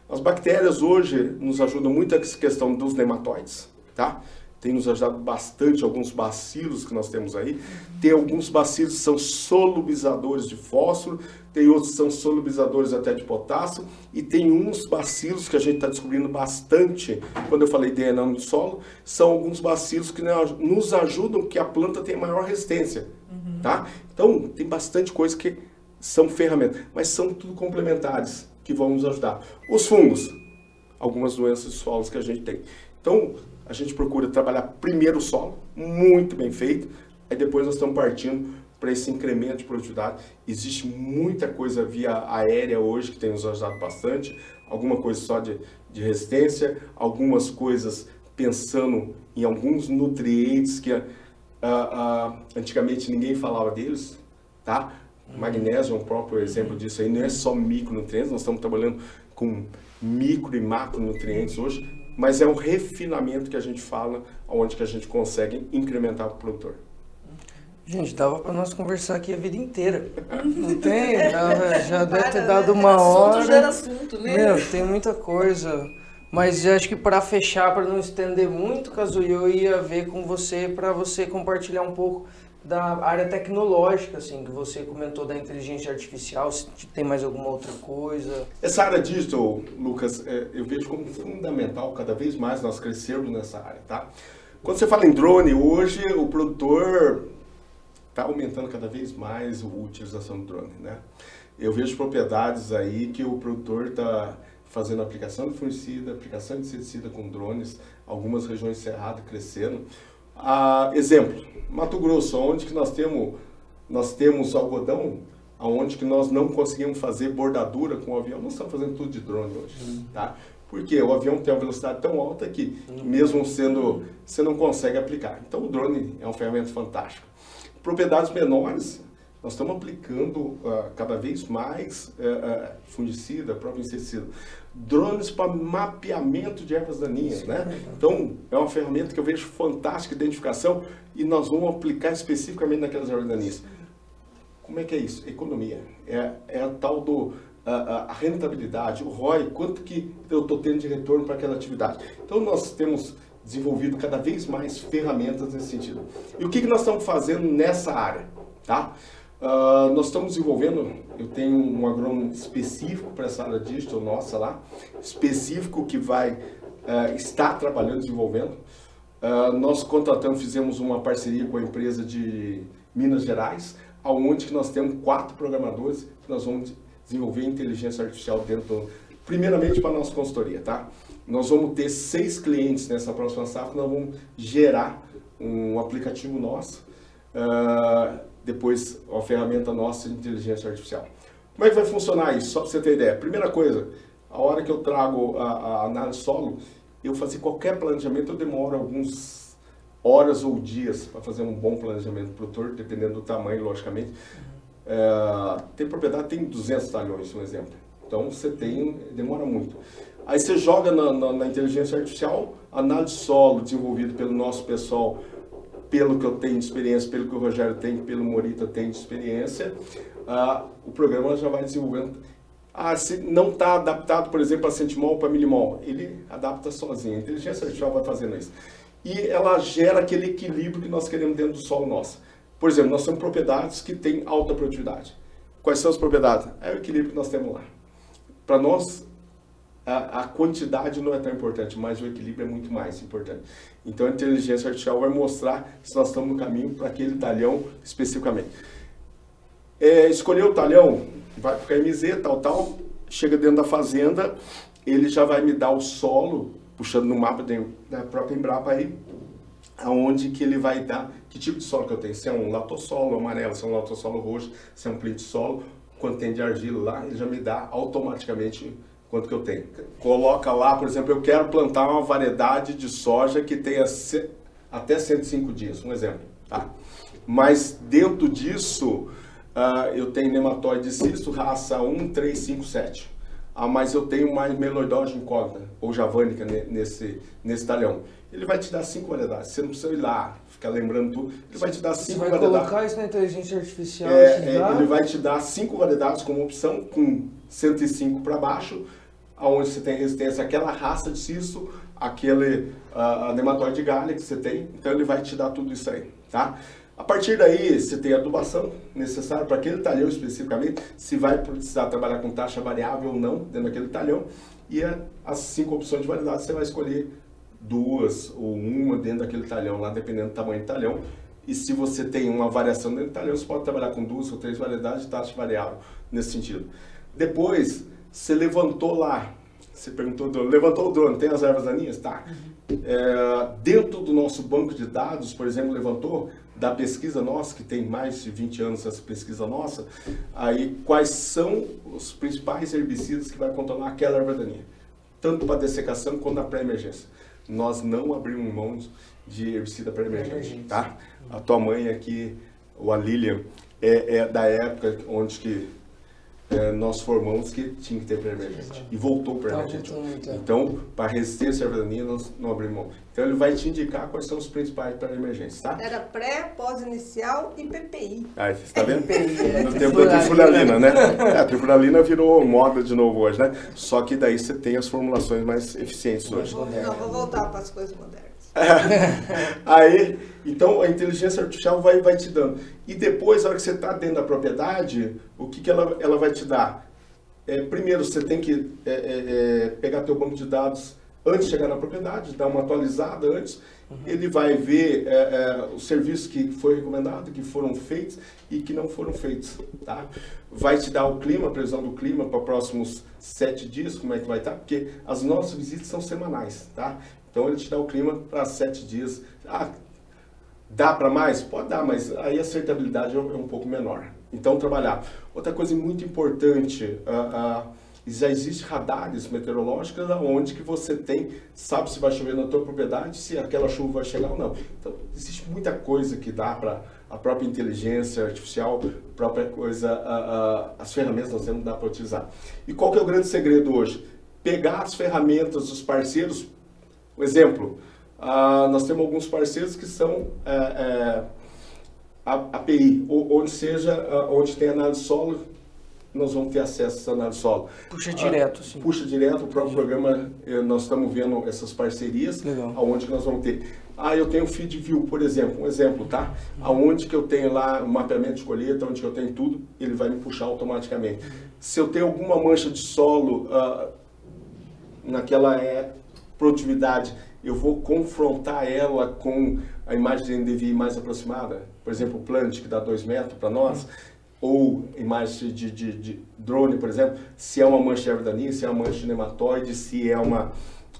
As bactérias hoje nos ajudam muito a questão dos nematóides, tá? Tem nos ajudado bastante alguns bacilos que nós temos aí. Tem alguns bacilos que são solubilizadores de fósforo, tem outros que são solubilizadores até de potássio, e tem uns bacilos que a gente está descobrindo bastante, quando eu falei DNA no solo, são alguns bacilos que nos ajudam que a planta tenha maior resistência. Uhum. Tá? Então, tem bastante coisa que são ferramentas, mas são tudo complementares que vão nos ajudar. Os fungos, algumas doenças de solos que a gente tem. Então, a gente procura trabalhar primeiro o solo, muito bem feito, aí depois nós estamos partindo para esse incremento de produtividade. Existe muita coisa via aérea hoje que tem nos ajudado bastante, alguma coisa só de, de resistência, algumas coisas pensando em alguns nutrientes que uh, uh, antigamente ninguém falava deles, tá? Magnésio é um próprio exemplo disso aí, não é só micronutrientes, nós estamos trabalhando com micro e macronutrientes hoje, mas é um refinamento que a gente fala, onde que a gente consegue incrementar o produtor. Gente, dava para nós conversar aqui a vida inteira. Não tem? Já, já deve ter dado uma hora. Assunto gera assunto, né? Meu, tem muita coisa. Mas acho que para fechar, para não estender muito, Caso, eu ia ver com você para você compartilhar um pouco da área tecnológica, assim, que você comentou da inteligência artificial, se tem mais alguma outra coisa? Essa área digital, Lucas, é, eu vejo como fundamental cada vez mais nós crescermos nessa área, tá? Quando você fala em drone, hoje o produtor está aumentando cada vez mais a utilização do drone, né? Eu vejo propriedades aí que o produtor está fazendo aplicação de fungicida, aplicação de inseticida com drones, algumas regiões cerradas crescendo. Ah, exemplo, Mato Grosso, onde que nós temos, nós temos algodão, aonde que nós não conseguimos fazer bordadura com o avião, nós estamos fazendo tudo de drone hoje, uhum. tá? Porque o avião tem uma velocidade tão alta que, uhum. mesmo sendo, você não consegue aplicar. Então, o drone é uma ferramenta fantástica. Propriedades menores, nós estamos aplicando uh, cada vez mais uh, uh, fungicida, próprio inseticida drones para mapeamento de ervas daninhas, né? Então, é uma ferramenta que eu vejo fantástica de identificação e nós vamos aplicar especificamente naquelas ervas daninhas. Como é que é isso? Economia. É, é a tal do a, a rentabilidade, o ROI, quanto que eu estou tendo de retorno para aquela atividade. Então, nós temos desenvolvido cada vez mais ferramentas nesse sentido. E o que, que nós estamos fazendo nessa área? Tá? Uh, nós estamos desenvolvendo, eu tenho um agrônomo específico para essa área digital nossa lá, específico que vai uh, estar trabalhando, desenvolvendo. Uh, nós contratamos, fizemos uma parceria com a empresa de Minas Gerais, aonde que nós temos quatro programadores que nós vamos desenvolver inteligência artificial dentro, primeiramente para a nossa consultoria, tá? Nós vamos ter seis clientes nessa próxima safra, nós vamos gerar um aplicativo nosso, depois a ferramenta nossa de inteligência artificial. Como é que vai funcionar isso? Só para você ter ideia. Primeira coisa, a hora que eu trago a, a análise solo, eu fazer qualquer planejamento, eu demoro alguns horas ou dias para fazer um bom planejamento produtor, dependendo do tamanho, logicamente. É, tem propriedade, tem 200 talhões, um exemplo. Então você tem, demora muito. Aí você joga na, na, na inteligência artificial, análise solo desenvolvido pelo nosso pessoal pelo que eu tenho de experiência, pelo que o Rogério tem, pelo Morita tem de experiência, ah, o programa já vai desenvolvendo. Ah, se não está adaptado, por exemplo, a centimol para milimol, ele adapta sozinho. A inteligência artificial vai fazendo isso. E ela gera aquele equilíbrio que nós queremos dentro do solo nosso. Por exemplo, nós temos propriedades que têm alta produtividade. Quais são as propriedades? É o equilíbrio que nós temos lá. Para nós, a, a, quantidade não é tão importante, mas o equilíbrio é muito mais importante. Então a inteligência artificial vai mostrar se nós estamos no caminho para aquele talhão especificamente. É, escolher o talhão, vai para o KMZ, tal, tal, chega dentro da fazenda, ele já vai me dar o solo, puxando no mapa da própria Embrapa aí, aonde que ele vai dar, que tipo de solo que eu tenho, se é um latossolo amarelo, se é um latossolo roxo, se é um plintissolo, quanto tem de argila lá, ele já me dá automaticamente quanto que eu tenho. Coloca lá, por exemplo, eu quero plantar uma variedade de soja que tenha até 105 dias, um exemplo. Tá? Mas dentro disso, uh, eu tenho nematóide cisto, raça 1357. Ah, mas eu tenho mais meloidose incógnita, ou javânica, nesse, nesse talhão. Ele vai te dar cinco variedades. Você não precisa ir lá, ficar lembrando tudo. Ele vai te dar cinco Você vai variedades. colocar isso na inteligência artificial? É, é, ele vai te dar cinco variedades como opção, com 105 para baixo, aonde você tem resistência àquela raça de cisto aquele a, a nematóide galha que você tem, então ele vai te dar tudo isso aí, tá? A partir daí, você tem a adubação necessária para aquele talhão especificamente, se vai precisar trabalhar com taxa variável ou não dentro daquele talhão, e as cinco opções de variedade você vai escolher duas ou uma dentro daquele talhão lá, dependendo do tamanho do talhão. E se você tem uma variação dentro do talhão, você pode trabalhar com duas ou três variedades de taxa variável nesse sentido. Depois, você levantou lá, você perguntou, levantou o drone, tem as ervas daninhas? Tá. É, dentro do nosso banco de dados, por exemplo, levantou, da pesquisa nossa, que tem mais de 20 anos essa pesquisa nossa, aí quais são os principais herbicidas que vai controlar aquela erva daninha, tanto para dessecação quanto na pré-emergência. Nós não abrimos mão de herbicida pré-emergente, tá? A tua mãe aqui, o a Lilian, é, é da época onde que é, nós formamos que tinha que ter pré-emergente. E voltou. Tá então, para resistência à verdaninha, nós não abrimos mão. Então, ele vai te indicar quais são os principais pré-emergentes, tá? Era pré, pós-inicial e PPI. Ah, você está vendo? PPI, no tempo da trifuralina, né? É, a trifuralina virou moda de novo hoje, né? Só que daí você tem as formulações mais eficientes hoje. Não, vou voltar para as coisas modernas. Aí, então a inteligência artificial vai, vai te dando. E depois, a hora que você está dentro da propriedade, o que, que ela, ela vai te dar? É, primeiro, você tem que é, é, é pegar teu banco de dados antes de chegar na propriedade, dar uma atualizada antes. Uhum. Ele vai ver é, é, os serviços que foi recomendado, que foram feitos e que não foram feitos. Tá? Vai te dar o clima, a previsão do clima para próximos sete dias, como é que vai estar, tá? porque as nossas visitas são semanais. Tá? Então ele te dá o clima para sete dias. Ah, dá para mais? Pode dar, mas aí a acertabilidade é um pouco menor. Então trabalhar. Outra coisa muito importante, uh, uh, já existe radares meteorológicos onde que você tem, sabe se vai chover na tua propriedade, se aquela chuva vai chegar ou não. Então existe muita coisa que dá para a própria inteligência artificial, a própria coisa, uh, as ferramentas nós temos dá para utilizar. E qual que é o grande segredo hoje? Pegar as ferramentas dos parceiros um exemplo, uh, nós temos alguns parceiros que são é, é, API, onde seja, uh, onde tem análise solo, nós vamos ter acesso a essa análise solo. Puxa direto, sim. Puxa direto, o próprio programa, eh, nós estamos vendo essas parcerias, Legal. aonde nós vamos ter. Ah, eu tenho feed view, por exemplo, um exemplo, tá? Uhum. Aonde que eu tenho lá o mapeamento de colheita, onde que eu tenho tudo, ele vai me puxar automaticamente. Uhum. Se eu tenho alguma mancha de solo uh, naquela é, produtividade, eu vou confrontar ela com a imagem de NDVI mais aproximada, por exemplo, o Plant, que dá 2 metros para nós, ou imagem de, de, de, drone, por exemplo, se é uma mancha daninha, se é uma mancha de nematóide, se é uma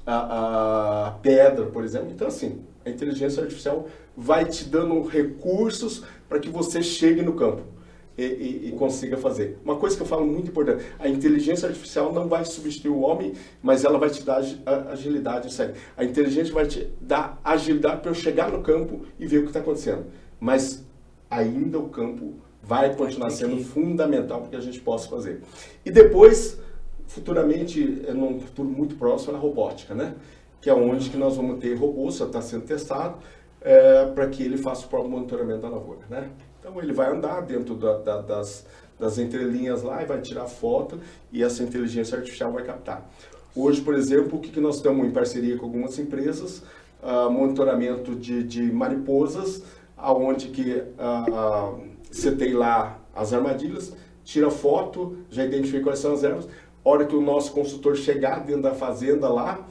a, a pedra, por exemplo. Então, assim, a inteligência artificial vai te dando recursos para que você chegue no campo e, e, e, consiga fazer. Uma coisa que eu falo muito importante, a inteligência artificial não vai substituir o homem, mas ela vai te dar agilidade. Aí. A inteligência vai te dar agilidade para eu chegar no campo e ver o que está acontecendo. Mas ainda o campo vai continuar sendo fundamental para que a gente possa fazer. E depois, futuramente, é num futuro muito próximo, a robótica, né? Que é onde que nós vamos ter robôs, já está sendo testado, é, para que ele faça o próprio monitoramento da lavoura, né? Então ele vai andar dentro da, da, das, das entrelinhas lá e vai tirar foto e essa inteligência artificial vai captar. Hoje, por exemplo, o que, que nós estamos em parceria com algumas empresas, uh, monitoramento de, de mariposas, aonde que uh, você tem lá as armadilhas, tira foto, já identifica quais são as ervas, hora que o nosso consultor chegar dentro da fazenda lá,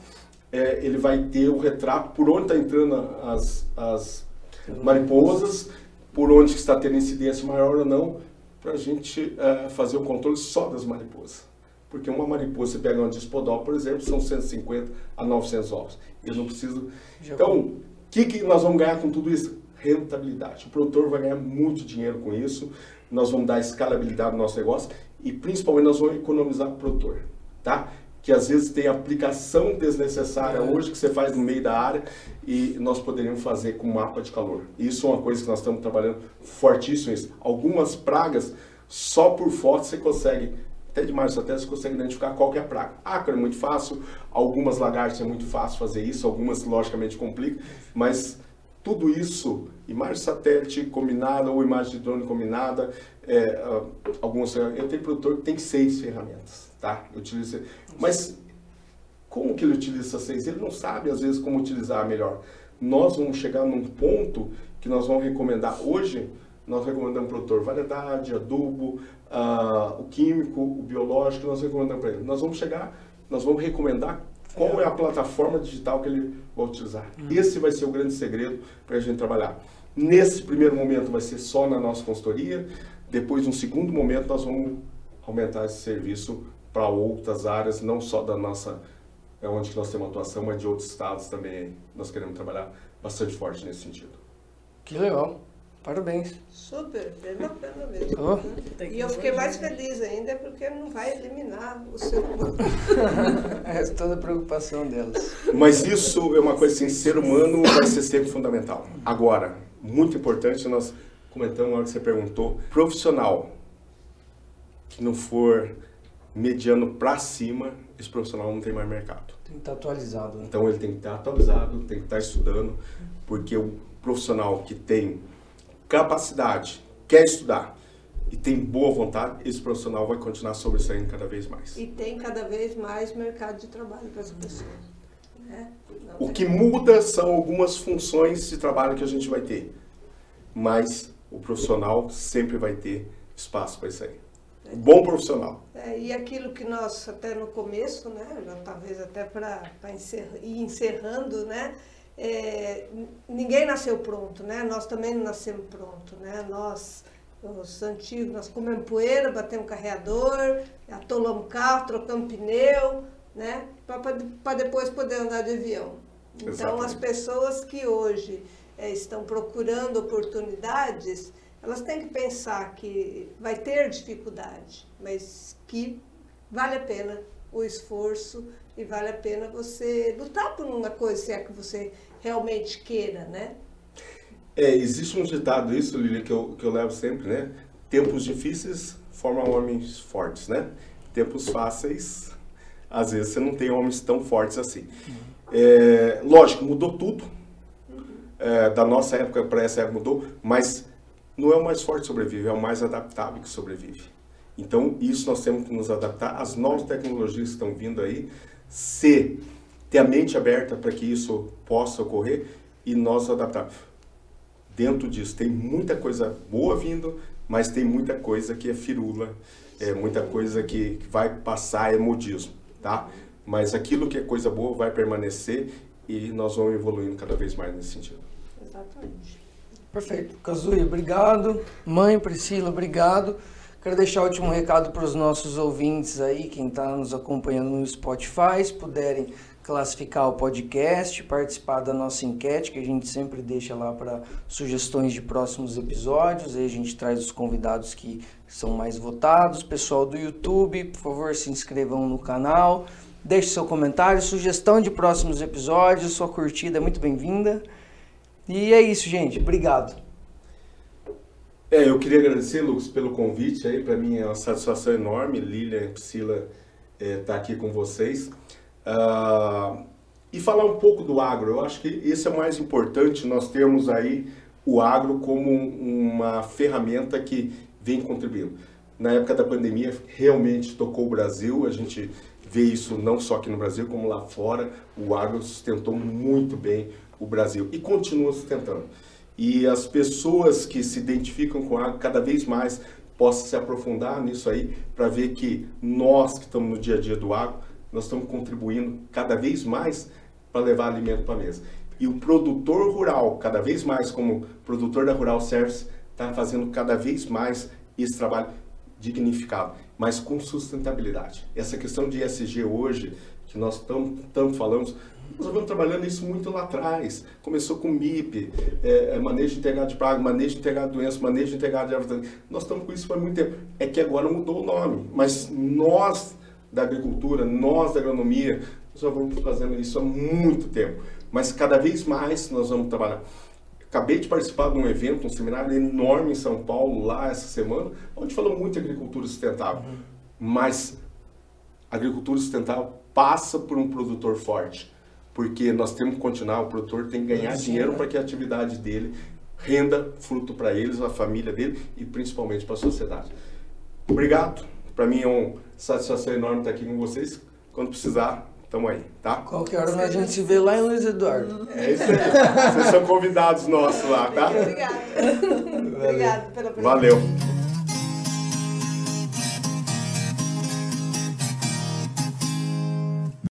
é, ele vai ter o retrato por onde está entrando as, as mariposas, por onde está tendo incidência maior ou não, para a gente uh, fazer o controle só das mariposas. Porque uma mariposa, você pega uma dispodol, por exemplo, são 150 a 900 ovos. Eu não preciso... Então, o que, que nós vamos ganhar com tudo isso? Rentabilidade. O produtor vai ganhar muito dinheiro com isso, nós vamos dar escalabilidade no nosso negócio e principalmente nós vamos economizar o produtor. Tá? Que às vezes tem aplicação desnecessária é. hoje que você faz no meio da área e nós poderíamos fazer com mapa de calor. Isso é uma coisa que nós estamos trabalhando fortíssimo. Isso. Algumas pragas, só por foto você consegue, até de março até você consegue identificar qual é a praga. Ácaro é muito fácil, algumas lagartas é muito fácil fazer isso, algumas logicamente complicam, mas tudo isso, imagem satélite combinada ou imagem de drone combinada, é, algumas, eu tenho produtor que tem seis ferramentas, tá? Eu utilizo mas como que ele utiliza essa ciência? Ele não sabe, às vezes, como utilizar melhor. Nós vamos chegar num ponto que nós vamos recomendar. Hoje, nós recomendamos para o produtor variedade, adubo, uh, o químico, o biológico, nós recomendamos para ele. Nós vamos chegar, nós vamos recomendar qual é a plataforma digital que ele vai utilizar. Uhum. Esse vai ser o grande segredo para a gente trabalhar. Nesse primeiro momento vai ser só na nossa consultoria, depois, no segundo momento, nós vamos aumentar esse serviço para outras áreas, não só da nossa, é onde nós temos atuação, mas de outros estados também. Nós queremos trabalhar bastante forte nesse sentido. Que legal. Parabéns. Super, bem bacana mesmo. Oh. E eu fiquei mais feliz ainda porque não vai eliminar o ser humano. é toda a preocupação delas. Mas isso é uma coisa assim, ser humano vai ser sempre fundamental. Agora, muito importante, nós comentamos na hora que você perguntou, profissional que não for mediano para cima, esse profissional não tem mais mercado. Tem que estar atualizado. Né? Então ele tem que estar atualizado, tem que estar estudando, porque o profissional que tem capacidade, quer estudar e tem boa vontade, esse profissional vai continuar sobressaindo cada vez mais. E tem cada vez mais mercado de trabalho para as pessoas. Né? O que muda são algumas funções de trabalho que a gente vai ter, mas o profissional sempre vai ter espaço para isso aí. Bom profissional. É, e aquilo que nós, até no começo, né, já, talvez até para encerr, ir encerrando, né, é, ninguém nasceu pronto, né? Nós também não nascemos pronto, né? Nós, os antigos, nós comemos poeira, batemos carreador, atolamos carro, trocamos pneu, né? Para depois poder andar de avião. Então, Exatamente. as pessoas que hoje é, estão procurando oportunidades, elas têm que pensar que vai ter dificuldade, mas que vale a pena o esforço e vale a pena você lutar por uma coisa se é que você realmente queira, né? É, existe um ditado isso, Lili, que eu, que eu levo sempre, né? Tempos difíceis formam homens fortes, né? Tempos fáceis, às vezes você não tem homens tão fortes assim. É, lógico, mudou tudo. É, da nossa época para essa época mudou, mas não é o mais forte que sobrevive, é o mais adaptável que sobrevive. Então, isso nós temos que nos adaptar às novas tecnologias que estão vindo aí, se ter a mente aberta para que isso possa ocorrer e nós adaptar. Dentro disso tem muita coisa boa vindo, mas tem muita coisa que é firula, é muita coisa que vai passar é modismo, tá? Mas aquilo que é coisa boa vai permanecer e nós vamos evoluindo cada vez mais nesse sentido. Exatamente. Perfeito. Kazuya, obrigado. Mãe Priscila, obrigado. Quero deixar o último recado para os nossos ouvintes aí, quem está nos acompanhando no Spotify, se puderem classificar o podcast, participar da nossa enquete, que a gente sempre deixa lá para sugestões de próximos episódios. Aí a gente traz os convidados que são mais votados. Pessoal do YouTube, por favor, se inscrevam no canal. Deixe seu comentário, sugestão de próximos episódios, sua curtida é muito bem-vinda. E é isso, gente. Obrigado. É, eu queria agradecer, Lucas, pelo convite aí. Para mim é uma satisfação enorme. Lilian e Priscila estar é, tá aqui com vocês. Uh, e falar um pouco do agro. Eu acho que esse é o mais importante. Nós temos aí o agro como uma ferramenta que vem contribuindo. Na época da pandemia, realmente tocou o Brasil. A gente vê isso não só aqui no Brasil, como lá fora. O agro sustentou muito bem o Brasil e continua sustentando. E as pessoas que se identificam com o agro cada vez mais possam se aprofundar nisso aí para ver que nós que estamos no dia a dia do agro nós estamos contribuindo cada vez mais para levar alimento para a mesa. E o produtor rural, cada vez mais como produtor da Rural Service, está fazendo cada vez mais esse trabalho dignificado, mas com sustentabilidade. Essa questão de ESG hoje, que nós tanto falamos, nós vamos trabalhando isso muito lá atrás. Começou com MIP, é, é, manejo integrado de praga, manejo integrado de doenças, manejo integrado de árvores. Nós estamos com isso há muito tempo. É que agora mudou o nome, mas nós da agricultura, nós da agronomia, nós já vamos fazendo isso há muito tempo. Mas cada vez mais nós vamos trabalhar. Acabei de participar de um evento, um seminário enorme em São Paulo, lá essa semana, onde falou muito de agricultura sustentável. Uhum. Mas a agricultura sustentável passa por um produtor forte. Porque nós temos que continuar, o produtor tem que ganhar Sim, dinheiro né? para que a atividade dele renda fruto para eles, a família dele e principalmente para a sociedade. Obrigado. Para mim é uma satisfação enorme estar aqui com vocês. Quando precisar, tamo aí, tá? Qualquer hora a gente se vê lá em Luiz Eduardo. É isso aí. Vocês são convidados nossos lá, tá? Obrigada. Obrigada pela presença. Valeu.